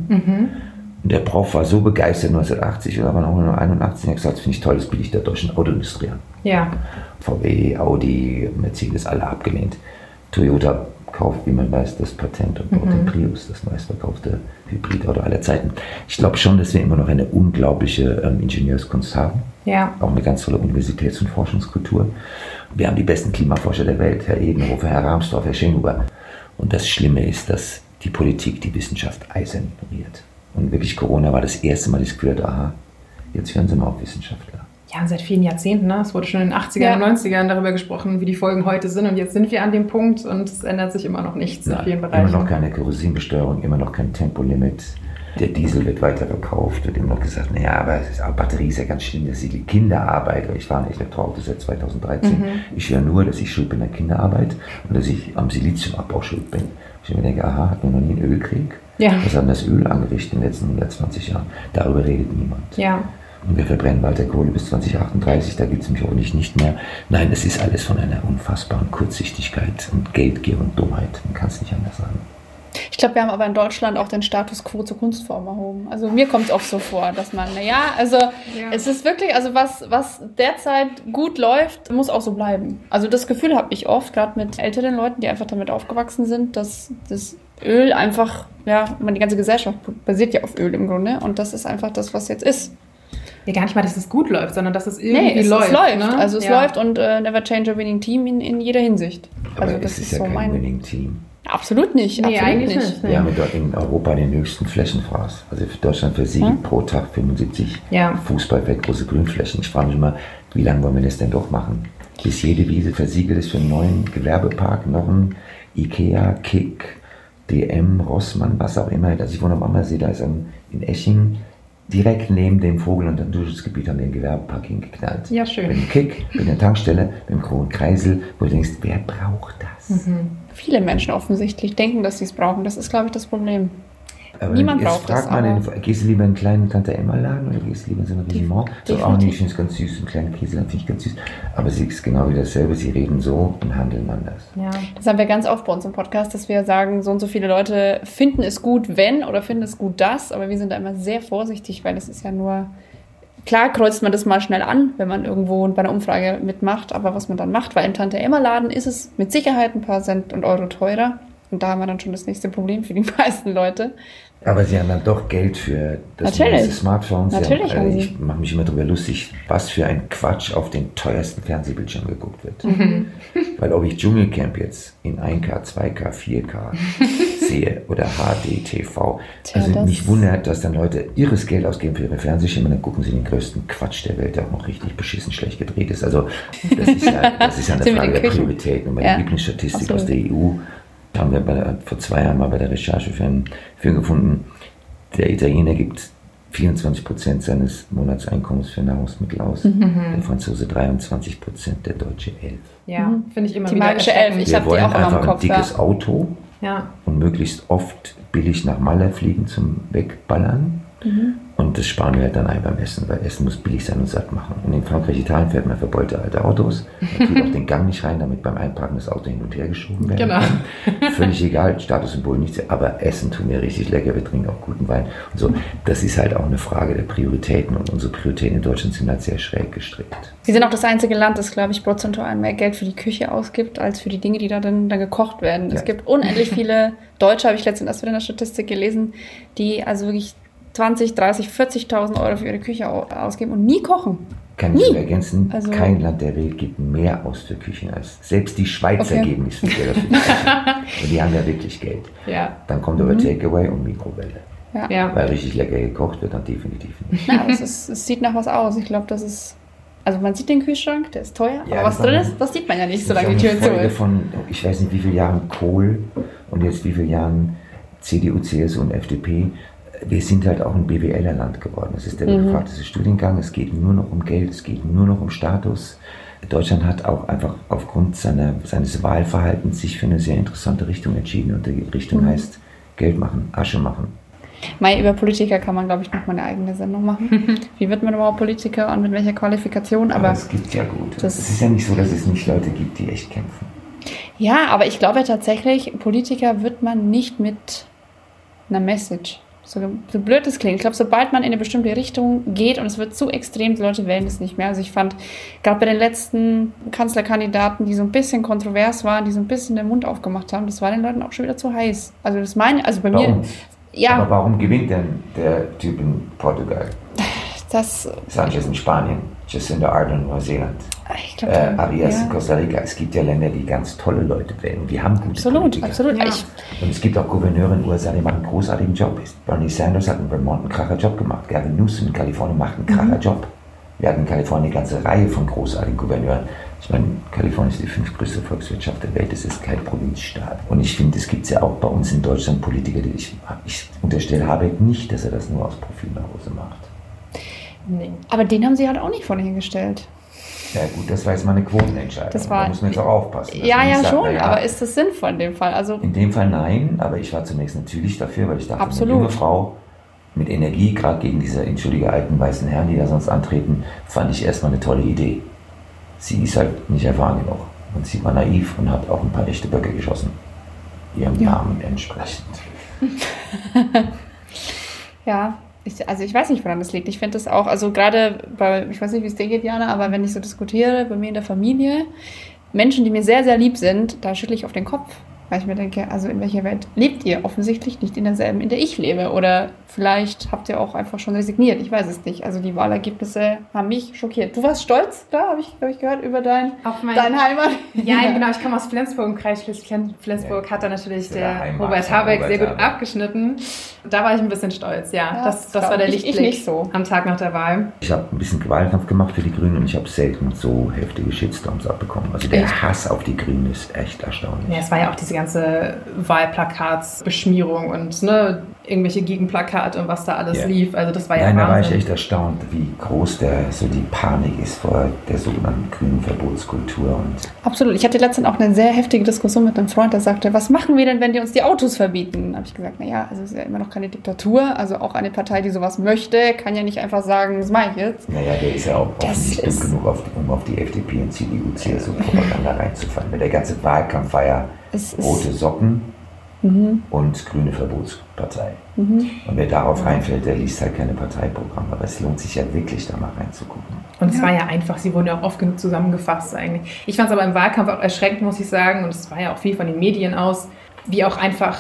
Und der Prof war so begeistert 1980 oder wann auch immer 81 hat gesagt, das finde ich toll, das biete ich der deutschen Autoindustrie an. Ja, VW, Audi, Mercedes, alle abgelehnt. Toyota kauft, wie man weiß, das Patent und baut den Prius, das meistverkaufte Hybridauto aller Zeiten. Ich glaube schon, dass wir immer noch eine unglaubliche ähm, Ingenieurskunst haben. ja, Auch eine ganz tolle Universitäts- und Forschungskultur. Wir haben die besten Klimaforscher der Welt, Herr Edenhofer, Herr Rahmstorff, Herr Schenhuber. Und das Schlimme ist, dass die Politik die Wissenschaft eisern ignoriert. Und wirklich Corona war das erste Mal, dass ich gehört habe, aha, jetzt hören Sie mal auf Wissenschaftler. ja, und seit vielen Jahrzehnten, ne? es wurde schon in den 80er Ja. und 90ern darüber gesprochen, wie die Folgen heute sind und jetzt sind wir an dem Punkt und es ändert sich immer noch nichts in vielen immer Bereichen. noch keine Kerosinbesteuerung, immer noch kein Tempolimit. Der Diesel wird weiter verkauft, wird immer noch gesagt, naja, aber es ist, auch Batterie ist ja ganz schlimm, dass die Kinderarbeit, weil ich fahre ein Elektroauto seit 2013, ich höre nur, dass ich schuld bin an Kinderarbeit und dass ich am Siliziumabbau schuld bin. Ich mir denke, aha, hat man noch nie einen Ölkrieg? Ja. Was hat denn das Öl angerichtet in den letzten 120 Jahren? Darüber redet niemand. Ja, Und wir verbrennen weiter Kohle bis 2038, da gibt es mich hoffentlich nicht mehr. Nein, es ist alles von einer unfassbaren Kurzsichtigkeit und Geldgier und Dummheit. Man kann es nicht anders sagen. Ich glaube, wir haben aber in Deutschland auch den Status quo zur Kunstform erhoben. Also mir kommt es oft so vor, dass man, naja, also ja. es ist wirklich, also was, was derzeit gut läuft, muss auch so bleiben. Also das Gefühl habe ich oft, gerade mit älteren Leuten, die einfach damit aufgewachsen sind, dass das Öl einfach, ja, die ganze Gesellschaft basiert ja auf Öl im Grunde und das ist einfach das, was jetzt ist. Ja, gar nicht mal, dass es gut läuft, sondern dass es irgendwie nee, es, läuft. Es läuft. Ne? Also es ja. läuft und uh, never change a winning team in, in jeder Hinsicht. Aber also das ist, ist ja so kein mein winning Team. Absolut nicht. Nee, absolut eigentlich nicht. nicht. Wir haben in Europa den höchsten Flächenfraß. Also für Deutschland versiegelt hm? pro Tag 75 ja. Fußballfeld große Grünflächen. Ich frage mich mal, wie lange wollen wir das denn doch machen? Bis jede Wiese versiegelt ist für einen neuen Gewerbepark noch ein Ikea, Kick, DM, Rossmann, was auch immer. Also ich wohne am Ammersee, da ist ein, in Esching direkt neben dem Vogel- und Naturschutzgebiet haben wir den Gewerbepark hingeknallt. Ja, schön. Mit dem Kick, mit der Tankstelle, mit dem Kronen Kreisel, wo du denkst, wer braucht das? Mhm. Viele Menschen offensichtlich denken, dass sie es brauchen. Das ist, glaube ich, das Problem. Aber Niemand braucht fragt das. Man den, gehst du lieber in einen kleinen Tante Emma Laden oder gehst du lieber in so ein Restaurant? So, auch nicht, ich finde es ganz süß, ein kleiner Käseladen finde ich ganz süß. Aber sie ist genau wie dasselbe, sie reden so und handeln anders. Ja, das haben wir ganz oft bei uns im Podcast, dass wir sagen, so und so viele Leute finden es gut, wenn oder finden es gut, das. Aber wir sind da immer sehr vorsichtig, weil es ist ja nur Klar kreuzt man das mal schnell an, wenn man irgendwo bei einer Umfrage mitmacht, aber was man dann macht, weil im Tante-Emma-Laden ist es mit Sicherheit ein paar Cent und Euro teurer. Und da haben wir dann schon das nächste Problem für die meisten Leute, aber sie haben dann doch Geld für das Natürlich. Smartphone. Natürlich haben, äh, ich mache mich immer darüber lustig, was für ein Quatsch auf den teuersten Fernsehbildschirm geguckt wird. Mhm. Weil ob ich Dschungelcamp jetzt in 1K, 2K, 4K sehe oder HD, TV, Tja, also mich wundert, dass dann Leute irres Geld ausgeben für ihre Fernsehschirme, dann gucken sie den größten Quatsch der Welt, der auch noch richtig beschissen schlecht gedreht ist. Also das ist ja, das ist ja eine Frage der Prioritäten. Und meine ja. Lieblingsstatistik Absolut. aus der EU haben wir bei, vor zwei Jahren mal bei der Recherche für einen Film gefunden. Der Italiener gibt 24 Prozent seines Monatseinkommens für Nahrungsmittel aus, mhm. der Franzose 23 Prozent, der Deutsche 11. Ja, mhm. finde ich immer die magische 11. Ich habe die auch immer im Kopf. Ein dickes ja. Auto ja. und möglichst oft billig nach Malle fliegen zum Wegballern. Mhm. Und das sparen wir halt dann ein beim Essen, weil Essen muss billig sein und satt machen. Und in Frankreich, Italien fährt man verbeulte alte Autos. Man tut auch den Gang nicht rein, damit beim Einparken das Auto hin und her geschoben werden genau. kann. Völlig egal, Statussymbol nichts. Aber Essen tun wir richtig lecker, wir trinken auch guten Wein. Und so, das ist halt auch eine Frage der Prioritäten. Und unsere Prioritäten in Deutschland sind halt sehr schräg gestrickt. Wir sind auch das einzige Land, das, glaube ich, prozentual mehr Geld für die Küche ausgibt, als für die Dinge, die da dann, dann gekocht werden. Ja. Es gibt unendlich viele Deutsche, habe ich letztens erst wieder in der Statistik gelesen, die also wirklich 20, 30, 40.000 Euro für ihre Küche ausgeben und nie kochen. Kann ich ergänzen, also, kein Land der Welt gibt mehr aus für Küchen als selbst die Schweizer okay. geben nicht so viel Geld aus für Küchen. und die haben ja wirklich Geld. Ja. Dann kommt aber mhm. Takeaway und Mikrowelle. Ja. ja. Weil richtig lecker gekocht wird, dann definitiv nicht. Ja, es, ist, es sieht nach was aus. Ich glaube, das ist. Also man sieht den Kühlschrank, der ist teuer, ja, aber was drin ist, das sieht man ja nicht, solange die Tür zu ist. Von, ich weiß nicht, wie viele Jahren Kohl und jetzt wie viele Jahren CDU, CSU und FDP wir sind halt auch ein BWLer-Land geworden. Das ist der mhm. gefragteste Studiengang. Es geht nur noch um Geld, es geht nur noch um Status. Deutschland hat auch einfach aufgrund seiner, seines Wahlverhaltens sich für eine sehr interessante Richtung entschieden. Und die Richtung mhm. heißt Geld machen, Asche machen. Mai, über Politiker kann man, glaube ich, noch mal eine eigene Sendung machen. Wie wird man überhaupt Politiker und mit welcher Qualifikation? Aber, aber es gibt ja gut. Es ist ja nicht so, dass es nicht Leute gibt, die echt kämpfen. Ja, aber ich glaube tatsächlich, Politiker wird man nicht mit einer Message so, so blöd es klingt. Ich glaube, sobald man in eine bestimmte Richtung geht und es wird zu extrem, die Leute wählen es nicht mehr. Also ich fand, gerade bei den letzten Kanzlerkandidaten, die so ein bisschen kontrovers waren, die so ein bisschen den Mund aufgemacht haben, das war den Leuten auch schon wieder zu heiß. Also das meine, also bei warum? mir. Ja. Aber warum gewinnt denn der Typ in Portugal? Das. Sanchez in Spanien, Jacinda Ardern in Neuseeland. Ich glaub, äh, Arias ja. in Costa Rica. Es gibt ja Länder, die ganz tolle Leute wählen. Die haben gute Absolut, Politiker. absolut. Ja. Und es gibt auch Gouverneure in den USA, die machen einen großartigen Job. Bernie Sanders hat in Vermont einen kracher Job gemacht. Gavin Newsom in Kalifornien macht einen kracher mhm. Job. Wir hatten in Kalifornien eine ganze Reihe von großartigen Gouverneuren. Ich meine, Kalifornien ist die fünftgrößte Volkswirtschaft der Welt, es ist kein Provinzstaat. Und ich finde, es gibt ja auch bei uns in Deutschland Politiker, die ich, ich unterstelle Habeck nicht, dass er das nur aus Profil nach Hause macht. Nee. Aber den haben sie halt auch nicht vorne gestellt. Ja gut, das war jetzt mal eine Quotenentscheidung. Das war, da muss man jetzt auch aufpassen. Ja, ja, sagt, schon, ja, aber ist das sinnvoll in dem Fall? Also in dem Fall nein, aber ich war zunächst natürlich dafür, weil ich dachte, absolut. eine junge Frau mit Energie, gerade gegen diese, entschuldige, alten weißen Herren, die da sonst antreten, fand ich erstmal eine tolle Idee. Sie ist halt nicht erfahren genug. Und sie war naiv und hat auch ein paar echte Böcke geschossen. ihrem Namen entsprechend. Ja, ich, also ich weiß nicht, woran das liegt. Ich finde das auch, also gerade bei, ich weiß nicht, wie es dir geht, Jana, aber wenn ich so diskutiere, bei mir in der Familie, Menschen, die mir sehr, sehr lieb sind, da schüttle ich auf den Kopf. Weil ich mir denke, also in welcher Welt lebt ihr? Offensichtlich nicht in derselben, in der ich lebe. Oder vielleicht habt ihr auch einfach schon resigniert. Ich weiß es nicht. Also die Wahlergebnisse haben mich schockiert. Du warst stolz, da habe ich, hab ich gehört, über dein, Auf mein- dein Heimat. Ja, genau. Ich komme aus Flensburg, im Kreis Schleswig-Flensburg hat da natürlich Ja, der der Heimat Robert Habeck Robert sehr gut Habeck. abgeschnitten. Da war ich ein bisschen stolz, ja. Ja, das, das war der ich- ich Lichtblick nicht so. am Tag nach der Wahl. Ich habe ein bisschen Wahlkampf gemacht für die Grünen und ich habe selten so heftige Shitstorms abbekommen. Also der? Hass auf die Grünen ist echt erstaunlich. Ja, es war ja auch diese ganze Wahlplakatsbeschmierung und ne, irgendwelche Gegenplakate und was da alles Ja. lief. Also das war ja Nein, da war ich Wahnsinn. echt erstaunt, wie groß der, so die Panik ist vor der sogenannten grünen Verbotskultur. Und Absolut. Ich hatte letztens auch eine sehr heftige Diskussion mit einem Freund, der sagte, was machen wir denn, wenn die uns die Autos verbieten? Da habe ich gesagt, naja, also es ist ja immer noch keine Diktatur. Also auch eine Partei, die sowas möchte, kann ja nicht einfach sagen, das mache ich jetzt. naja, der ist ja auch Das offensichtlich ist- genug, auf, um auf die FDP und CDU, CSU-Propaganda reinzufallen. Der ganze Wahlkampf war ja rote Socken Mhm. und grüne Verbotspartei. Und wer darauf reinfällt, der liest halt keine Parteiprogramme. Aber es lohnt sich ja wirklich, da mal reinzugucken. Und es war ja einfach, sie wurden ja auch oft genug zusammengefasst eigentlich. Ich fand es aber im Wahlkampf auch erschreckend, muss ich sagen, und es war ja auch viel von den Medien aus, wie auch einfach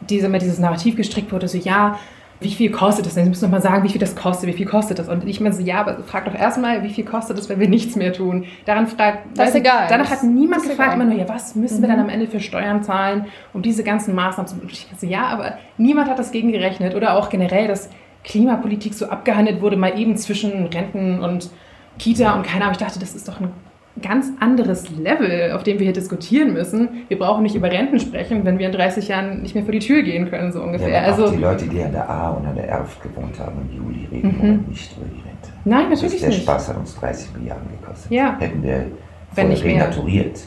diese, immer dieses Narrativ gestrickt wurde, so ja, wie viel kostet das denn? Sie müssen doch mal sagen, wie viel das kostet, wie viel kostet das? Und ich meine so, ja, aber frag doch erstmal, wie viel kostet das, wenn wir nichts mehr tun? Daran fragt, Das ist weil- egal. Danach Das hat niemand ist gefragt, immer nur, ja, was müssen wir dann am Ende für Steuern zahlen, um diese ganzen Maßnahmen zu... Und ich so, ja, aber niemand hat das gegengerechnet oder auch generell, dass Klimapolitik so abgehandelt wurde, mal eben zwischen Renten und Kita und keine Ahnung. Ich dachte, das ist doch ein ganz anderes Level, auf dem wir hier diskutieren müssen. Wir brauchen nicht über Renten sprechen, wenn wir in 30 Jahren nicht mehr vor die Tür gehen können, so ungefähr. Ja, also, die Leute, die an der A und an der Erft gewohnt haben im Juli, reden Moment nicht über die Rente. nein, Das natürlich der nicht. Spaß hat uns 30 Milliarden gekostet. Ja. Hätten wir Wenn nicht mehr. renaturiert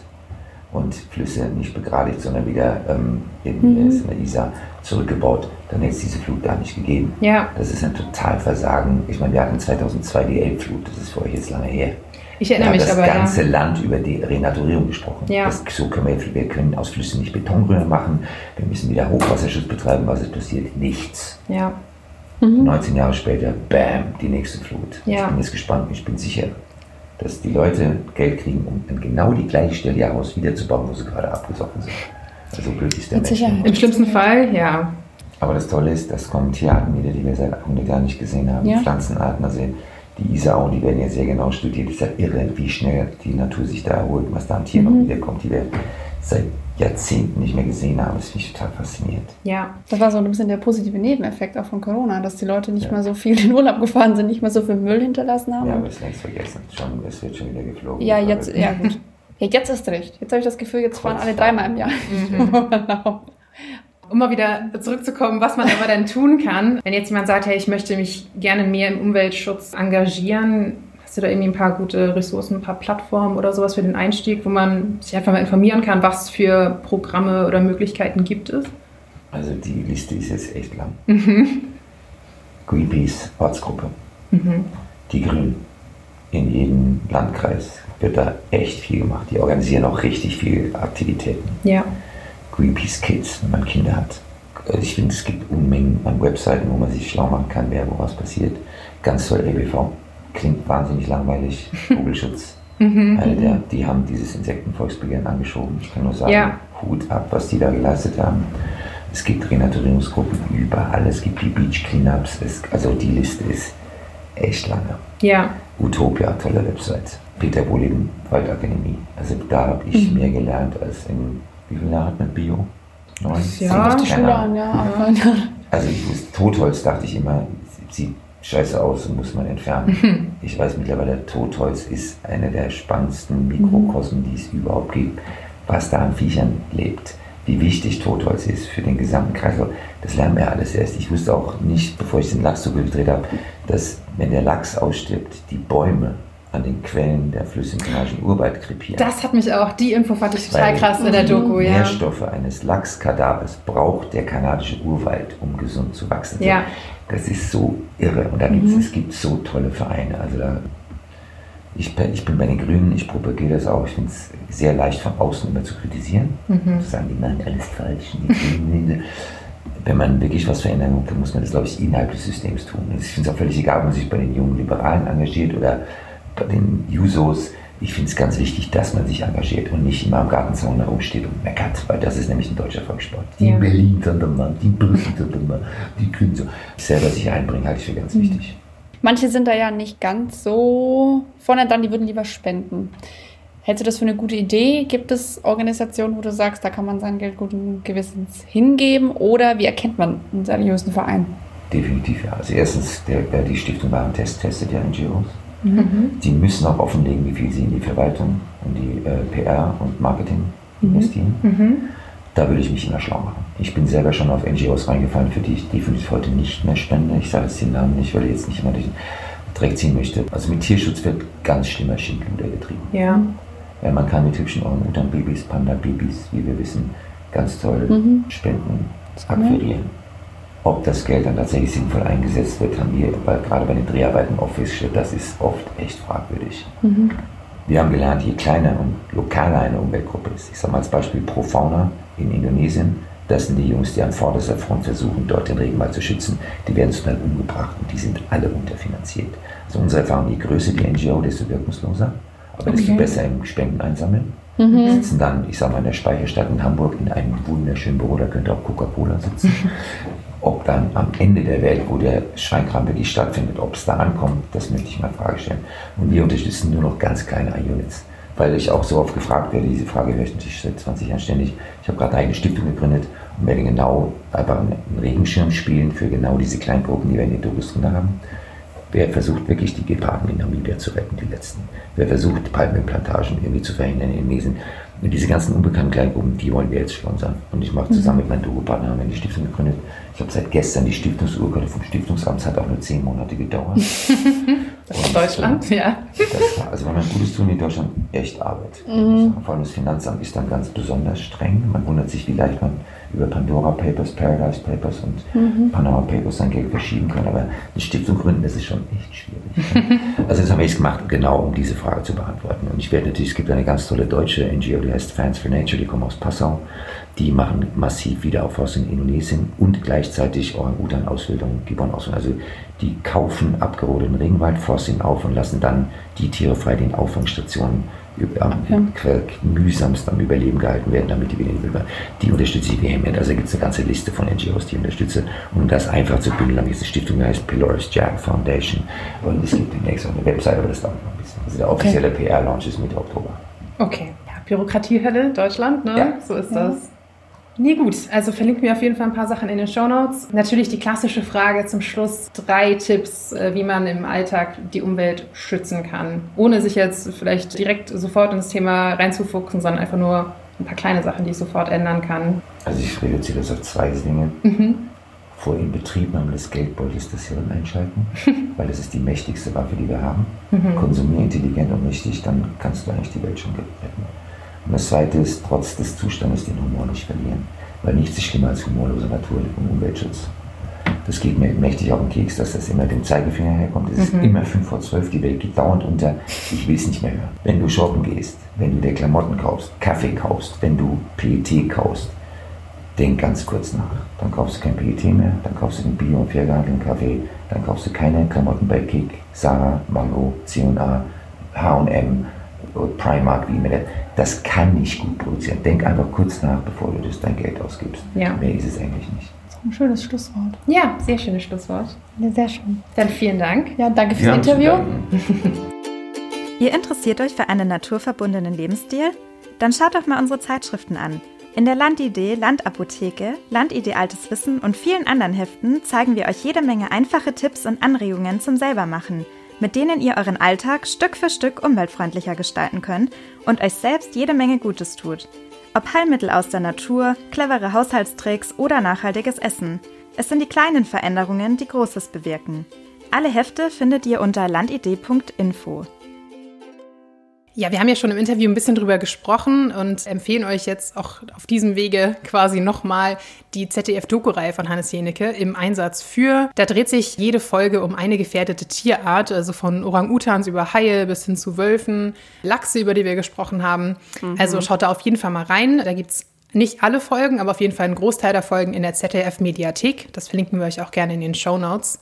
und Flüsse nicht begradigt, sondern wieder ähm, in, Mhm. in der Isar zurückgebaut, dann hätte es diese Flut gar nicht gegeben. Ja, Das ist ein Totalversagen. Ich meine, wir hatten 2002 die Elbflut, das ist für euch jetzt lange her. Ich erinnere da mich hat das aber, ganze ja. Land über die Renaturierung gesprochen. Ja. Das, so können wir, wir können aus Flüssen nicht Betonröhren machen, wir müssen wieder Hochwasserschutz betreiben. Was ist passiert? Nichts. Ja, 19 Jahre später, bam, die nächste Flut. Ja. Ich bin jetzt gespannt, ich bin sicher, dass die Leute Geld kriegen, um an genau die gleiche Stelle ihr Haus wiederzubauen, wo sie gerade abgesoffen sind. Also blöd ist der Mit Mensch. Sicherheit. im schlimmsten Fall, ja. Aber das Tolle ist, das kommen Tierarten wieder, die wir seit 100 Jahren nicht gesehen haben. Ja. Pflanzenarten, also die Isar, die werden ja sehr genau studiert. Es ist ja irre, wie schnell die Natur sich da erholt, was da an Tieren Mhm. noch wiederkommt, die wir seit Jahrzehnten nicht mehr gesehen haben. Das finde ich total faszinierend. Ja, Das war so ein bisschen der positive Nebeneffekt auch von Corona, dass die Leute nicht Ja. mehr so viel in Urlaub gefahren sind, nicht mehr so viel Müll hinterlassen haben. Ja, aber es ist längst vergessen. Schon, es wird schon wieder geflogen. Ja, jetzt, ja gut. Ja, jetzt ist recht. Jetzt habe ich das Gefühl, jetzt fahren alle dreimal im Jahr. Genau. Um mal wieder zurückzukommen, was man aber dann tun kann, wenn jetzt jemand sagt, hey, ich möchte mich gerne mehr im Umweltschutz engagieren, hast du da irgendwie ein paar gute Ressourcen, ein paar Plattformen oder sowas für den Einstieg, wo man sich einfach mal informieren kann, was für Programme oder Möglichkeiten gibt es? Also die Liste ist jetzt echt lang. Mhm. Greenpeace, Ortsgruppe. Die Grünen. In jedem Landkreis wird da echt viel gemacht. Die organisieren auch richtig viele Aktivitäten. Ja. Greenpeace Kids, wenn man Kinder hat. Also ich finde, es gibt Unmengen an Webseiten, wo man sich schlau machen kann, wer wo was passiert. Ganz toll, EBV. Klingt wahnsinnig langweilig. Vogelschutz. Eine der, die haben dieses Insektenvolksbegehren angeschoben. Ich kann nur sagen, Ja. Hut ab, was die da geleistet haben. Es gibt Renaturierungsgruppen überall. Es gibt die Beach Cleanups. Es, also die Liste ist echt lange. Ja. Utopia, tolle Website. Peter Wohleben, Waldakademie. Also da habe ich mehr gelernt als in, wie viele Jahre hat man Bio? Neun? Ja. Die Schule an, ja. Ja. Also ich wusste, Totholz dachte ich immer, sieht scheiße aus und muss man entfernen. Ich weiß mittlerweile, Totholz ist eine der spannendsten Mikrokosmen, die es überhaupt gibt. Was da an Viechern lebt, wie wichtig Totholz ist für den gesamten Kreislauf, das lernen wir alles erst. Ich wusste auch nicht, bevor ich den Lachszug gedreht habe, dass wenn der Lachs ausstirbt, die Bäume an den Quellen der Flüsse im kanadischen Urwald krepieren. Das hat mich auch, die Info fand ich total Weil krass in der Doku, ja. Nährstoffe eines Lachskadavers braucht der kanadische Urwald, um gesund zu wachsen. Ja. Das ist so irre. Und da gibt's, es gibt so tolle Vereine. Also da Ich, ich bin bei den Grünen, ich propagiere das auch. Ich finde es sehr leicht von außen immer zu kritisieren. Mhm. Zu sagen, die machen alles falsch. Wenn man wirklich was verändern will, dann muss man das, glaube ich, innerhalb des Systems tun. Ich finde es auch völlig egal, ob man sich bei den jungen Liberalen engagiert oder bei den Jusos. Ich finde es ganz wichtig, dass man sich engagiert und nicht immer am Gartenzaun herumsteht und meckert, weil das ist nämlich ein deutscher Volkssport. Die ja. Berlin Sondermann, die Brüssel Sondermann, die Grünen so. Selber sich einbringen, halte ich für ganz mhm. wichtig. Manche sind da ja nicht ganz so vorne dran, die würden lieber spenden. Hältst du das für eine gute Idee? Gibt es Organisationen, wo du sagst, da kann man sein Geld guten Gewissens hingeben? Oder wie erkennt man einen seriösen Verein? Definitiv ja. Also erstens, der, die Stiftung Warentest testet ja NGOs. Mhm. Die müssen auch offenlegen, wie viel sie in die Verwaltung und die äh, PR und Marketing mhm. investieren. Mhm. Da würde ich mich immer schlau machen. Ich bin selber schon auf NGOs reingefallen, für die ich definitiv heute nicht mehr spende. Ich sage jetzt den Namen nicht, weil ich jetzt nicht immer durch den Dreck ziehen möchte. Also mit Tierschutz wird ganz schlimmer Schindluder getrieben. Ja. ja. Man kann mit hübschen Orang-Utan-Babys, Panda-Babys, wie wir wissen, ganz toll mhm. Spenden akquirieren. Ob das Geld dann tatsächlich sinnvoll eingesetzt wird, haben wir weil gerade bei den Dreharbeiten oft festgestellt, das ist oft echt fragwürdig. Mhm. Wir haben gelernt, je kleiner und lokaler eine Umweltgruppe ist, ich sage mal als Beispiel Profauna in Indonesien, das sind die Jungs, die an vorderster Front versuchen, dort den Regenwald zu schützen, die werden zum Teil umgebracht und die sind alle unterfinanziert. Also unsere Erfahrung, je größer die NGO, desto wirkungsloser, aber desto besser im Spenden einsammeln. Mhm. Sitzen dann, ich sage mal, in der Speicherstadt in Hamburg in einem wunderschönen Büro, da könnte auch Coca-Cola sitzen. Ob dann am Ende der Welt, wo der Schweinkram wirklich stattfindet, ob es da ankommt, das möchte ich mal Frage stellen. Und wir unterstützen nur noch ganz kleine Units. Weil ich auch so oft gefragt werde, diese Frage höre ich natürlich seit 20 Jahren ständig. Ich habe gerade eine eigene Stiftung gegründet und werde genau einfach einen Regenschirm spielen für genau diese Kleingruppen, die wir in den Dokus drin haben. Wer versucht wirklich die Geparden in Namibia zu retten, die letzten? Wer versucht Palmenplantagen irgendwie zu verhindern in Mesen? Und diese ganzen unbekannten Kleingruppen, die wollen wir jetzt sponsern. Und ich mache zusammen mhm. mit meinem Dogo-Partner, haben wir die Stiftung gegründet. Ich habe seit gestern die Stiftungsurkunde vom Stiftungsamt, es hat auch nur zehn Monate gedauert. Und, Deutschland, äh, ja. Das, also wenn man Gutes tun in Deutschland, echt Arbeit. Mhm. Vor allem das Finanzamt ist dann ganz besonders streng. Man wundert sich, wie leicht man über Pandora Papers, Paradise Papers und mhm. Panama Papers sein Geld verschieben kann. Aber eine Stiftung gründen, das ist schon echt schwierig. also das haben wir jetzt gemacht, genau um diese Frage zu beantworten. Und ich werde natürlich, es gibt eine ganz tolle deutsche NGO, die heißt Fans for Nature, die kommen aus Passau. Die machen massiv Wiederaufforstung in Indonesien und gleichzeitig Orang-Utan-Ausbildung, Gibbon-Ausbildung. Also die kaufen abgerodeten Regenwald, forsten ihn auf und lassen dann die Tiere frei, die in Auffangstationen ähm, okay. mühsamst am Überleben gehalten werden, damit die wieder in die unterstütze ich vehement. Also gibt es eine ganze Liste von NGOs, die ich unterstütze. Um das einfach zu bündeln, gibt es eine Stiftung, die heißt Pylorus Jack Foundation. Und es gibt demnächst auch eine Website, aber das dauert noch ein bisschen. Also der offizielle okay. PR-Launch ist Mitte Oktober. Okay. Ja, Bürokratiehölle, Deutschland, ne? Ja. So ist das. Nee, gut. Also verlinken wir auf jeden Fall ein paar Sachen in den Show Notes. Natürlich die klassische Frage zum Schluss. Drei Tipps, äh, wie man im Alltag die Umwelt schützen kann. Ohne sich jetzt vielleicht direkt sofort ins Thema reinzufuchsen, sondern einfach nur ein paar kleine Sachen, die ich sofort ändern kann. Also ich reduziere das auf zwei Dinge. Mhm. Vor Inbetriebnahme des Geldbeutels das Hirn einschalten, weil das ist die mächtigste Waffe, die wir haben. Mhm. Konsumier intelligent und richtig, dann kannst du eigentlich die Welt schon retten. Und das Zweite ist, trotz des Zustandes den Humor nicht verlieren. Weil nichts ist schlimmer als humorlose Natur und Umweltschutz. Das geht mir mächtig auf den Keks, dass das immer dem Zeigefinger herkommt. Es ist mhm. immer 5 vor 12, die Welt geht dauernd unter. Ich will es nicht mehr hören. Wenn du shoppen gehst, wenn du dir Klamotten kaufst, Kaffee kaufst, wenn du PET kaufst, denk ganz kurz nach. Dann kaufst du kein PET mehr, dann kaufst du den Bio- und fairgehandelten Kaffee, dann kaufst du keine Klamotten bei Kick, Sarah, Mango, C&A, H&M Primark, wie immer, das kann nicht gut produzieren. Denk einfach kurz nach, bevor du das dein Geld ausgibst. Ja. Mehr ist es eigentlich nicht. Ein schönes Schlusswort. Ja, sehr schönes Schlusswort. Ja, sehr schön. Dann vielen Dank. Ja, danke fürs Interview. Ihr interessiert euch für einen naturverbundenen Lebensstil? Dann schaut doch mal unsere Zeitschriften an. In der Landidee, Landapotheke, Landidee Altes Wissen und vielen anderen Heften zeigen wir euch jede Menge einfache Tipps und Anregungen zum Selbermachen – mit denen ihr euren Alltag Stück für Stück umweltfreundlicher gestalten könnt und euch selbst jede Menge Gutes tut. Ob Heilmittel aus der Natur, clevere Haushaltstricks oder nachhaltiges Essen. Es sind die kleinen Veränderungen, die Großes bewirken. Alle Hefte findet ihr unter landidee.info. Ja, wir haben ja schon im Interview ein bisschen drüber gesprochen und empfehlen euch jetzt auch auf diesem Wege quasi nochmal die ZDF-Doku-Reihe von Hannes Jenecke im Einsatz für. Da dreht sich jede Folge um eine gefährdete Tierart, also von Orang-Utans über Haie bis hin zu Wölfen, Lachse, über die wir gesprochen haben. Mhm. Also schaut da auf jeden Fall mal rein. Da gibt's nicht alle Folgen, aber auf jeden Fall einen Großteil der Folgen in der ZDF-Mediathek. Das verlinken wir euch auch gerne in den Show Notes.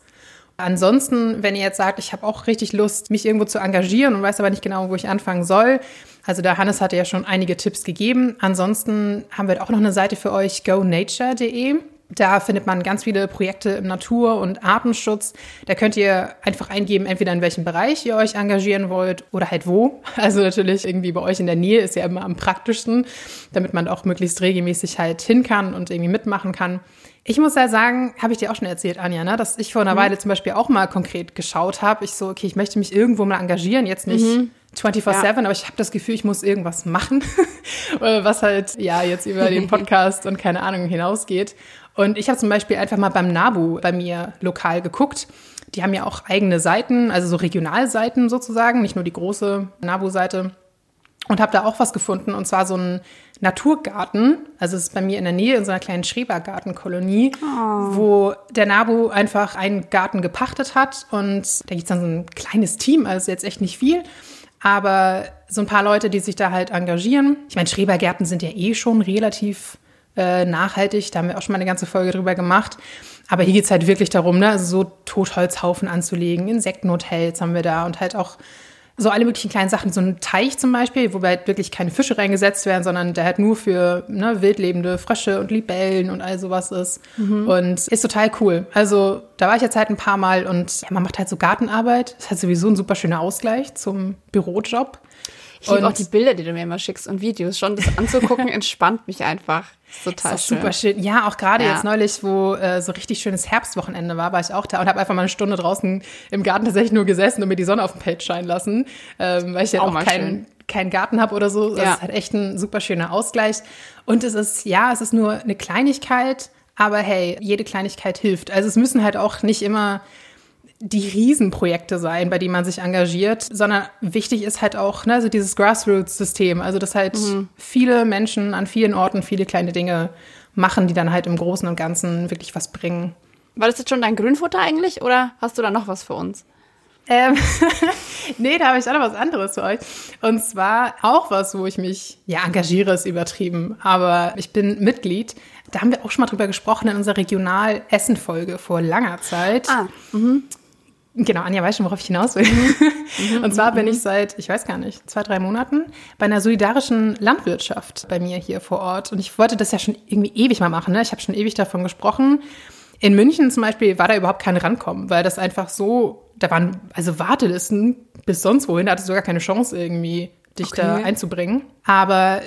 Ansonsten, wenn ihr jetzt sagt, ich habe auch richtig Lust, mich irgendwo zu engagieren und weiß aber nicht genau, wo ich anfangen soll. Also da Hannes hatte ja schon einige Tipps gegeben. Ansonsten haben wir auch noch eine Seite für euch, gonature.de. Da findet man ganz viele Projekte im Natur- und Artenschutz. Da könnt ihr einfach eingeben, entweder in welchem Bereich ihr euch engagieren wollt oder halt wo. Also natürlich irgendwie bei euch in der Nähe ist ja immer am praktischsten, damit man auch möglichst regelmäßig halt hin kann und irgendwie mitmachen kann. Ich muss ja sagen, habe ich dir auch schon erzählt, Anja, ne, dass ich vor einer mhm. Weile zum Beispiel auch mal konkret geschaut habe. Ich so, okay, ich möchte mich irgendwo mal engagieren, jetzt nicht mhm. 24-7, ja. aber ich habe das Gefühl, ich muss irgendwas machen, was halt ja jetzt über den Podcast und keine Ahnung hinausgeht. Und ich habe zum Beispiel einfach mal beim NABU bei mir lokal geguckt. Die haben ja auch eigene Seiten, also so Regionalseiten sozusagen, nicht nur die große NABU-Seite. Und habe da auch was gefunden, und zwar so ein Naturgarten, also es ist bei mir in der Nähe in so einer kleinen Schrebergartenkolonie, oh. wo der NABU einfach einen Garten gepachtet hat und da gibt es dann so ein kleines Team, also jetzt echt nicht viel, aber so ein paar Leute, die sich da halt engagieren. Ich meine, Schrebergärten sind ja eh schon relativ äh, nachhaltig, da haben wir auch schon mal eine ganze Folge drüber gemacht. Aber hier geht es halt wirklich darum, ne, also so Totholzhaufen anzulegen, Insektenhotels haben wir da und halt auch so alle möglichen kleinen Sachen. So ein Teich zum Beispiel, wobei halt wirklich keine Fische reingesetzt werden, sondern der halt nur für ne, wildlebende Frösche und Libellen und all sowas ist. Mhm. Und ist total cool. Also da war ich jetzt halt ein paar Mal und ja, man macht halt so Gartenarbeit. Das ist halt sowieso ein super schöner Ausgleich zum Bürojob. Ich liebe auch die Bilder, die du mir immer schickst und Videos. Schon das anzugucken entspannt mich einfach. Total ist schön. super schön. Ja, auch gerade ja. jetzt neulich, wo äh, so richtig schönes Herbstwochenende war, war ich auch da und habe einfach mal eine Stunde draußen im Garten tatsächlich nur gesessen und mir die Sonne auf dem Page scheinen lassen, ähm, weil ich ja auch, auch keinen keinen Garten habe oder so. Das ja. ist halt echt ein super schöner Ausgleich. Und es ist, ja, es ist nur eine Kleinigkeit, aber hey, jede Kleinigkeit hilft. Also es müssen halt auch nicht immer die Riesenprojekte sein, bei denen man sich engagiert, sondern wichtig ist halt auch ne, also dieses Grassroots-System, also dass halt mhm. viele Menschen an vielen Orten viele kleine Dinge machen, die dann halt im Großen und Ganzen wirklich was bringen. War das jetzt schon dein Grünfutter eigentlich oder hast du da noch was für uns? Ähm, nee, da habe ich auch noch was anderes für euch. Und zwar auch was, wo ich mich, ja, engagiere ist übertrieben, aber ich bin Mitglied. Da haben wir auch schon mal drüber gesprochen in unserer Regional-Essen-Folge vor langer Zeit. Ah, mhm. Genau, Anja weiß schon, worauf ich hinaus will. Mhm, und zwar bin mhm. ich seit, ich weiß gar nicht, zwei, drei Monaten bei einer solidarischen Landwirtschaft bei mir hier vor Ort. Und ich wollte das ja schon irgendwie ewig mal machen. Ne? Ich habe schon ewig davon gesprochen. In München zum Beispiel war da überhaupt kein Rankommen, weil das einfach so, da waren also Wartelisten bis sonst wohin, da hattest du gar keine Chance irgendwie, dich okay. da einzubringen. Aber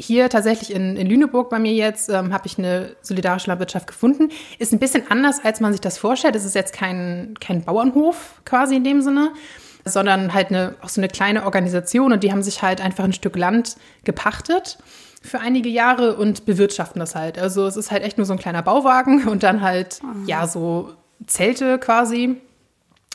hier tatsächlich in, in Lüneburg bei mir jetzt ähm, habe ich eine solidarische Landwirtschaft gefunden. Ist ein bisschen anders, als man sich das vorstellt. Es ist jetzt kein, kein Bauernhof quasi in dem Sinne, sondern halt eine, auch so eine kleine Organisation und die haben sich halt einfach ein Stück Land gepachtet für einige Jahre und bewirtschaften das halt. Also es ist halt echt nur so ein kleiner Bauwagen und dann halt, mhm. ja, so Zelte quasi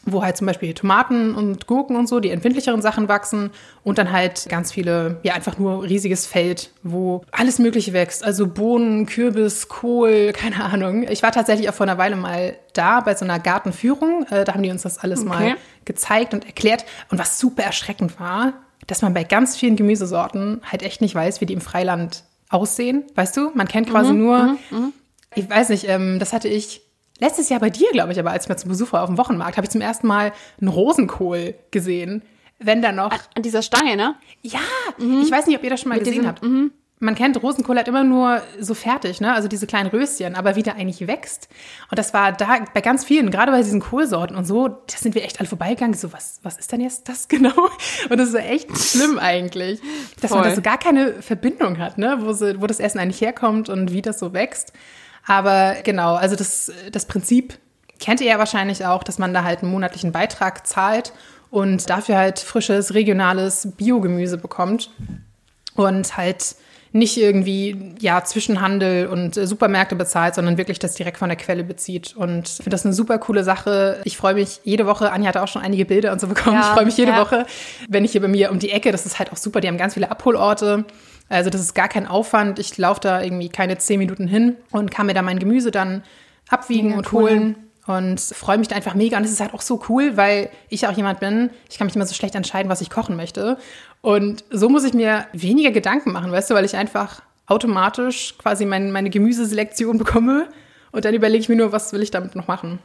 wo halt zum Beispiel Tomaten und Gurken und so, die empfindlicheren Sachen wachsen und dann halt ganz viele, ja, einfach nur riesiges Feld, wo alles Mögliche wächst. Also Bohnen, Kürbis, Kohl, keine Ahnung. Ich war tatsächlich auch vor einer Weile mal da bei so einer Gartenführung. Äh, da haben die uns das alles okay. mal gezeigt und erklärt. Und was super erschreckend war, dass man bei ganz vielen Gemüsesorten halt echt nicht weiß, wie die im Freiland aussehen. Weißt du, man kennt quasi mhm, nur, mhm, mhm. ich weiß nicht, ähm, das hatte ich Letztes Jahr bei dir, glaube ich, aber als ich mal zum Besuch war auf dem Wochenmarkt, habe ich zum ersten Mal einen Rosenkohl gesehen. Wenn da noch. An, dieser Stange, ne? Ja, mhm. ich weiß nicht, ob ihr das schon mal Mit gesehen diesem, habt. Mhm. Man kennt Rosenkohl halt immer nur so fertig, ne? Also diese kleinen Röschen, aber wie der eigentlich wächst. Und das war da bei ganz vielen, gerade bei diesen Kohlsorten und so, da sind wir echt alle vorbeigegangen. So, was, was ist denn jetzt das genau? Und das ist echt schlimm eigentlich, dass Voll. man da so gar keine Verbindung hat, ne? Wo, so, wo das Essen eigentlich herkommt und wie das so wächst. Aber genau, also das, das Prinzip kennt ihr ja wahrscheinlich auch, dass man da halt einen monatlichen Beitrag zahlt und dafür halt frisches, regionales Biogemüse bekommt und halt nicht irgendwie ja Zwischenhandel und äh, Supermärkte bezahlt, sondern wirklich das direkt von der Quelle bezieht. Und ich finde das eine super coole Sache. Ich freue mich jede Woche, Anja hat auch schon einige Bilder und so bekommen. Ja, ich freue mich jede ja. Woche, wenn ich hier bei mir um die Ecke, das ist halt auch super, die haben ganz viele Abholorte. Also das ist gar kein Aufwand. Ich laufe da irgendwie keine zehn Minuten hin und kann mir da mein Gemüse dann abwiegen Mega und cool. holen und freue mich da einfach mega. Und es ist halt auch so cool, weil ich auch jemand bin, ich kann mich immer so schlecht entscheiden, was ich kochen möchte. Und so muss ich mir weniger Gedanken machen, weißt du, weil ich einfach automatisch quasi mein, meine Gemüseselektion bekomme und dann überlege ich mir nur, was will ich damit noch machen.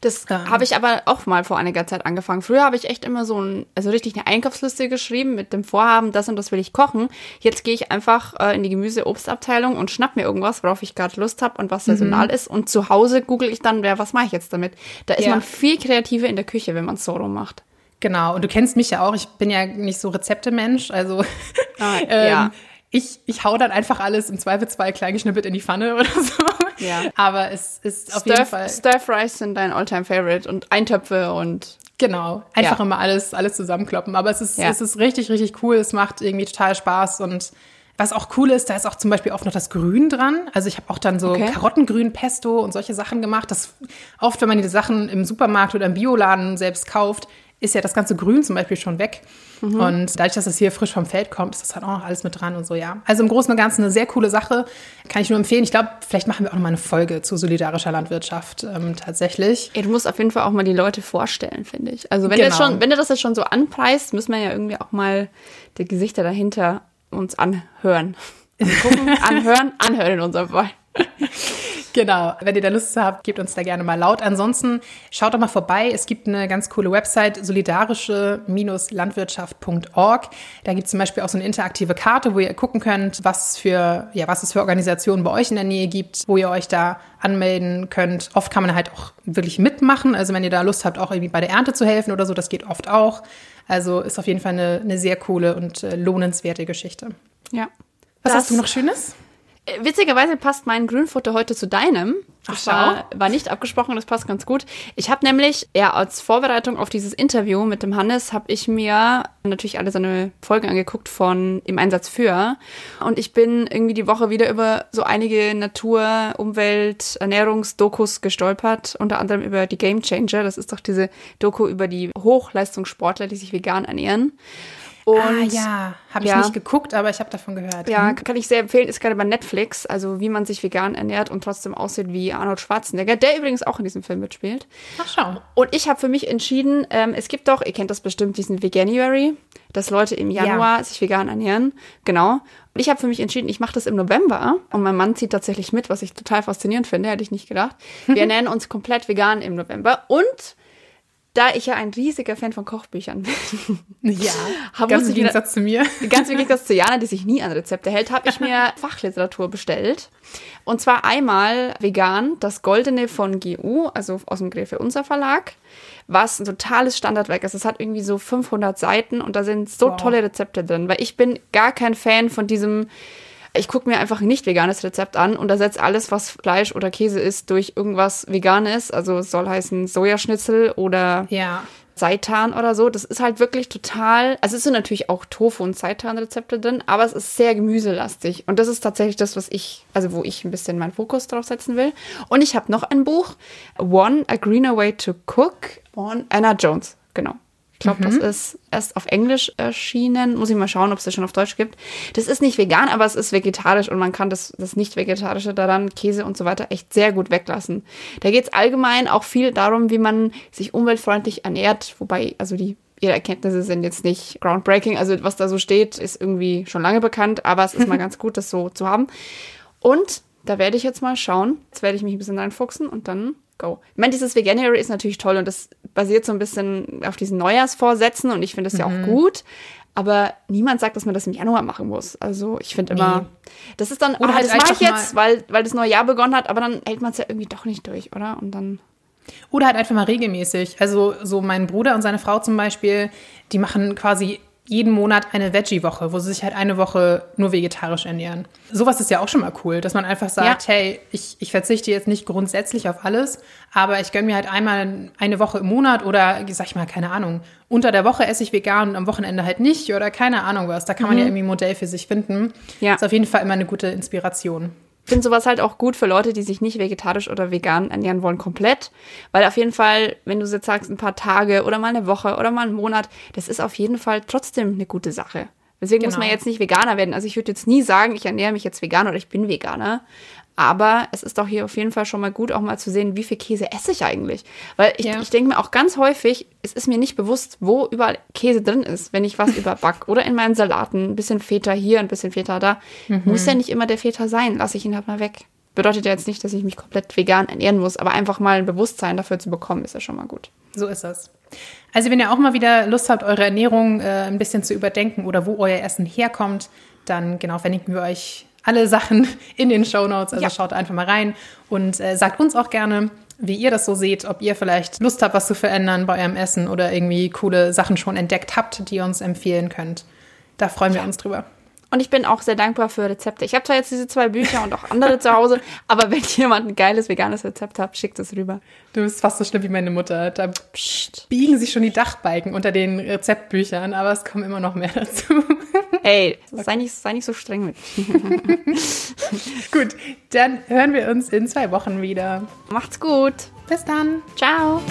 Das Ja. habe ich aber auch mal vor einiger Zeit angefangen. Früher habe ich echt immer so ein, also richtig eine Einkaufsliste geschrieben mit dem Vorhaben, das und das will ich kochen. Jetzt gehe ich einfach äh, in die Gemüse-Obstabteilung und schnapp mir irgendwas, worauf ich gerade Lust habe und was saisonal ist. Und zu Hause google ich dann, wer, was mache ich jetzt damit? Da ist Ja. man viel kreativer in der Küche, wenn man es so rum macht. Genau, und du kennst mich ja auch, ich bin ja nicht so Rezeptemensch, also Ah, ähm, ja. Ich, ich hau dann einfach alles im Zweifelsfall klein geschnippelt in die Pfanne oder so. Ja. Aber es ist auf jeden Stir, Fall, Stir Fries sind dein Alltime Favorite und Eintöpfe und genau, einfach Ja. immer alles, alles zusammenkloppen. Aber es ist, Ja. es ist richtig, richtig cool, es macht irgendwie total Spaß und was auch cool ist, da ist auch zum Beispiel oft noch das Grün dran. Also ich habe auch dann so Okay. Karottengrün, Pesto und solche Sachen gemacht. Das oft, wenn man die Sachen im Supermarkt oder im Bioladen selbst kauft, ist ja das ganze Grün zum Beispiel schon weg. Mhm. Und dadurch, dass es hier frisch vom Feld kommt, ist das halt auch noch alles mit dran und so, ja. Also im Großen und Ganzen eine sehr coole Sache. Kann ich nur empfehlen. Ich glaube, vielleicht machen wir auch noch mal eine Folge zu solidarischer Landwirtschaft ähm, tatsächlich. Ja, du musst auf jeden Fall auch mal die Leute vorstellen, finde ich. Also wenn, Genau. schon, wenn du das jetzt schon so anpreist, müssen wir ja irgendwie auch mal die Gesichter dahinter uns anhören. Also gucken, anhören, anhören in unserem Fall. Genau, wenn ihr da Lust zu habt, gebt uns da gerne mal laut. Ansonsten schaut doch mal vorbei. Es gibt eine ganz coole Website, solidarische-landwirtschaft.org. Da gibt es zum Beispiel auch so eine interaktive Karte, wo ihr gucken könnt, was für, ja, was es für Organisationen bei euch in der Nähe gibt, wo ihr euch da anmelden könnt. Oft kann man halt auch wirklich mitmachen. Also wenn ihr da Lust habt, auch irgendwie bei der Ernte zu helfen oder so, das geht oft auch. Also ist auf jeden Fall eine, eine sehr coole und äh, lohnenswerte Geschichte. Ja. Was Das- hast du noch Schönes? Äh, Witzigerweise passt mein Grünfutter heute zu deinem. Das Ach, war, war nicht abgesprochen, das passt ganz gut. Ich habe nämlich, ja, als Vorbereitung auf dieses Interview mit dem Hannes, habe ich mir natürlich alle seine Folgen angeguckt von Im Einsatz für. Und ich bin irgendwie die Woche wieder über so einige Natur-, Umwelt-, Ernährungsdokus gestolpert. Unter anderem über die Game Changer. Das ist doch diese Doku über die Hochleistungssportler, die sich vegan ernähren. Und ah ja, habe ich ja. nicht geguckt, aber ich habe davon gehört. ja, kann ich sehr empfehlen, ist gerade bei Netflix, also wie man sich vegan ernährt und trotzdem aussieht wie Arnold Schwarzenegger, der übrigens auch in diesem Film mitspielt. Ach, schau. Und ich habe für mich entschieden, ähm, es gibt doch, ihr kennt das bestimmt, diesen Veganuary, dass Leute im Januar sich vegan ernähren. Genau. Und ich habe für mich entschieden, ich mache das im November und mein Mann zieht tatsächlich mit, was ich total faszinierend finde, hätte ich nicht gedacht. Wir ernähren uns komplett vegan im November und da ich ja ein riesiger Fan von Kochbüchern bin, Ja, ganz im Gegensatz zu mir. Ganz im Gegensatz zu Jana, die sich nie an Rezepte hält, habe ich mir Fachliteratur bestellt. Und zwar einmal vegan, das Goldene von GU, also aus dem Gräfe Unser Verlag, was ein totales Standardwerk ist. Es hat irgendwie so 500 Seiten und da sind so Wow. tolle Rezepte drin, weil ich bin gar kein Fan von diesem ich gucke mir einfach ein nicht veganes Rezept an und ersetze alles, was Fleisch oder Käse ist, durch irgendwas Veganes. Also es soll heißen Sojaschnitzel oder Ja. Seitan oder so. Das ist halt wirklich total. Also es sind natürlich auch Tofu- und Seitan-Rezepte drin, aber es ist sehr gemüselastig. Und das ist tatsächlich das, was ich, also wo ich ein bisschen meinen Fokus drauf setzen will. Und ich habe noch ein Buch, One, A Greener Way to Cook, von Anna Jones. Genau. Ich glaube, das ist erst auf Englisch erschienen. Muss ich mal schauen, ob es das schon auf Deutsch gibt. Das ist nicht vegan, aber es ist vegetarisch und man kann das, das Nicht-Vegetarische daran, Käse und so weiter, echt sehr gut weglassen. Da geht es allgemein auch viel darum, wie man sich umweltfreundlich ernährt, wobei, also die ihre Erkenntnisse sind jetzt nicht groundbreaking. Also was da so steht, ist irgendwie schon lange bekannt, aber es ist mal ganz gut, das so zu haben. Und da werde ich jetzt mal schauen. Jetzt werde ich mich ein bisschen reinfuchsen und dann go. Ich meine, dieses Veganuary ist natürlich toll und das basiert so ein bisschen auf diesen Neujahrsvorsätzen und ich finde das ja Mhm. auch gut. Aber niemand sagt, dass man das im Januar machen muss. Also ich finde immer, Nee. das ist dann, Oder ah, halt das mache ich jetzt, weil, weil das neue Jahr begonnen hat, aber dann hält man es ja irgendwie doch nicht durch, oder? Und dann, Oder halt einfach mal regelmäßig. Also so mein Bruder und seine Frau zum Beispiel, die machen quasi jeden Monat eine Veggie-Woche, wo sie sich halt eine Woche nur vegetarisch ernähren. Sowas ist ja auch schon mal cool, dass man einfach sagt, ja. hey, ich, ich verzichte jetzt nicht grundsätzlich auf alles, aber ich gönne mir halt einmal eine Woche im Monat oder, sag ich mal, keine Ahnung, unter der Woche esse ich vegan und am Wochenende halt nicht oder keine Ahnung was. Da kann man mhm. ja irgendwie ein Modell für sich finden. Ja. Ist auf jeden Fall immer eine gute Inspiration finde sowas halt auch gut für Leute, die sich nicht vegetarisch oder vegan ernähren wollen, komplett. Weil auf jeden Fall, wenn du jetzt sagst, ein paar Tage oder mal eine Woche oder mal einen Monat, das ist auf jeden Fall trotzdem eine gute Sache. Deswegen genau. muss man jetzt nicht Veganer werden. Also ich würde jetzt nie sagen, ich ernähre mich jetzt vegan oder ich bin Veganer. Aber es ist doch hier auf jeden Fall schon mal gut, auch mal zu sehen, wie viel Käse esse ich eigentlich. Weil ich, ja. ich denke mir auch ganz häufig, es ist mir nicht bewusst, wo überall Käse drin ist, wenn ich was überback. Oder in meinen Salaten. Ein bisschen Feta hier, ein bisschen Feta da. Mhm. Muss ja nicht immer der Feta sein. Lasse ich ihn halt mal weg. Bedeutet ja jetzt nicht, dass ich mich komplett vegan ernähren muss, aber einfach mal ein Bewusstsein dafür zu bekommen, ist ja schon mal gut. So ist das. Also wenn ihr auch mal wieder Lust habt, eure Ernährung äh, ein bisschen zu überdenken oder wo euer Essen herkommt, dann genau verlinken wir euch alle Sachen in den Show Notes. Also ja. schaut einfach mal rein und äh, sagt uns auch gerne, wie ihr das so seht, ob ihr vielleicht Lust habt, was zu verändern bei eurem Essen oder irgendwie coole Sachen schon entdeckt habt, die ihr uns empfehlen könnt. Da freuen ja. wir uns drüber. Und ich bin auch sehr dankbar für Rezepte. Ich habe zwar jetzt diese zwei Bücher und auch andere zu Hause, aber wenn jemand ein geiles veganes Rezept hat, schickt es rüber. Du bist fast so schlimm wie meine Mutter. Da Psst. biegen sich schon die Dachbalken unter den Rezeptbüchern, aber es kommen immer noch mehr dazu. Ey, sei nicht, sei nicht so streng mit. gut, dann hören wir uns in zwei Wochen wieder. Macht's gut. Bis dann. Ciao.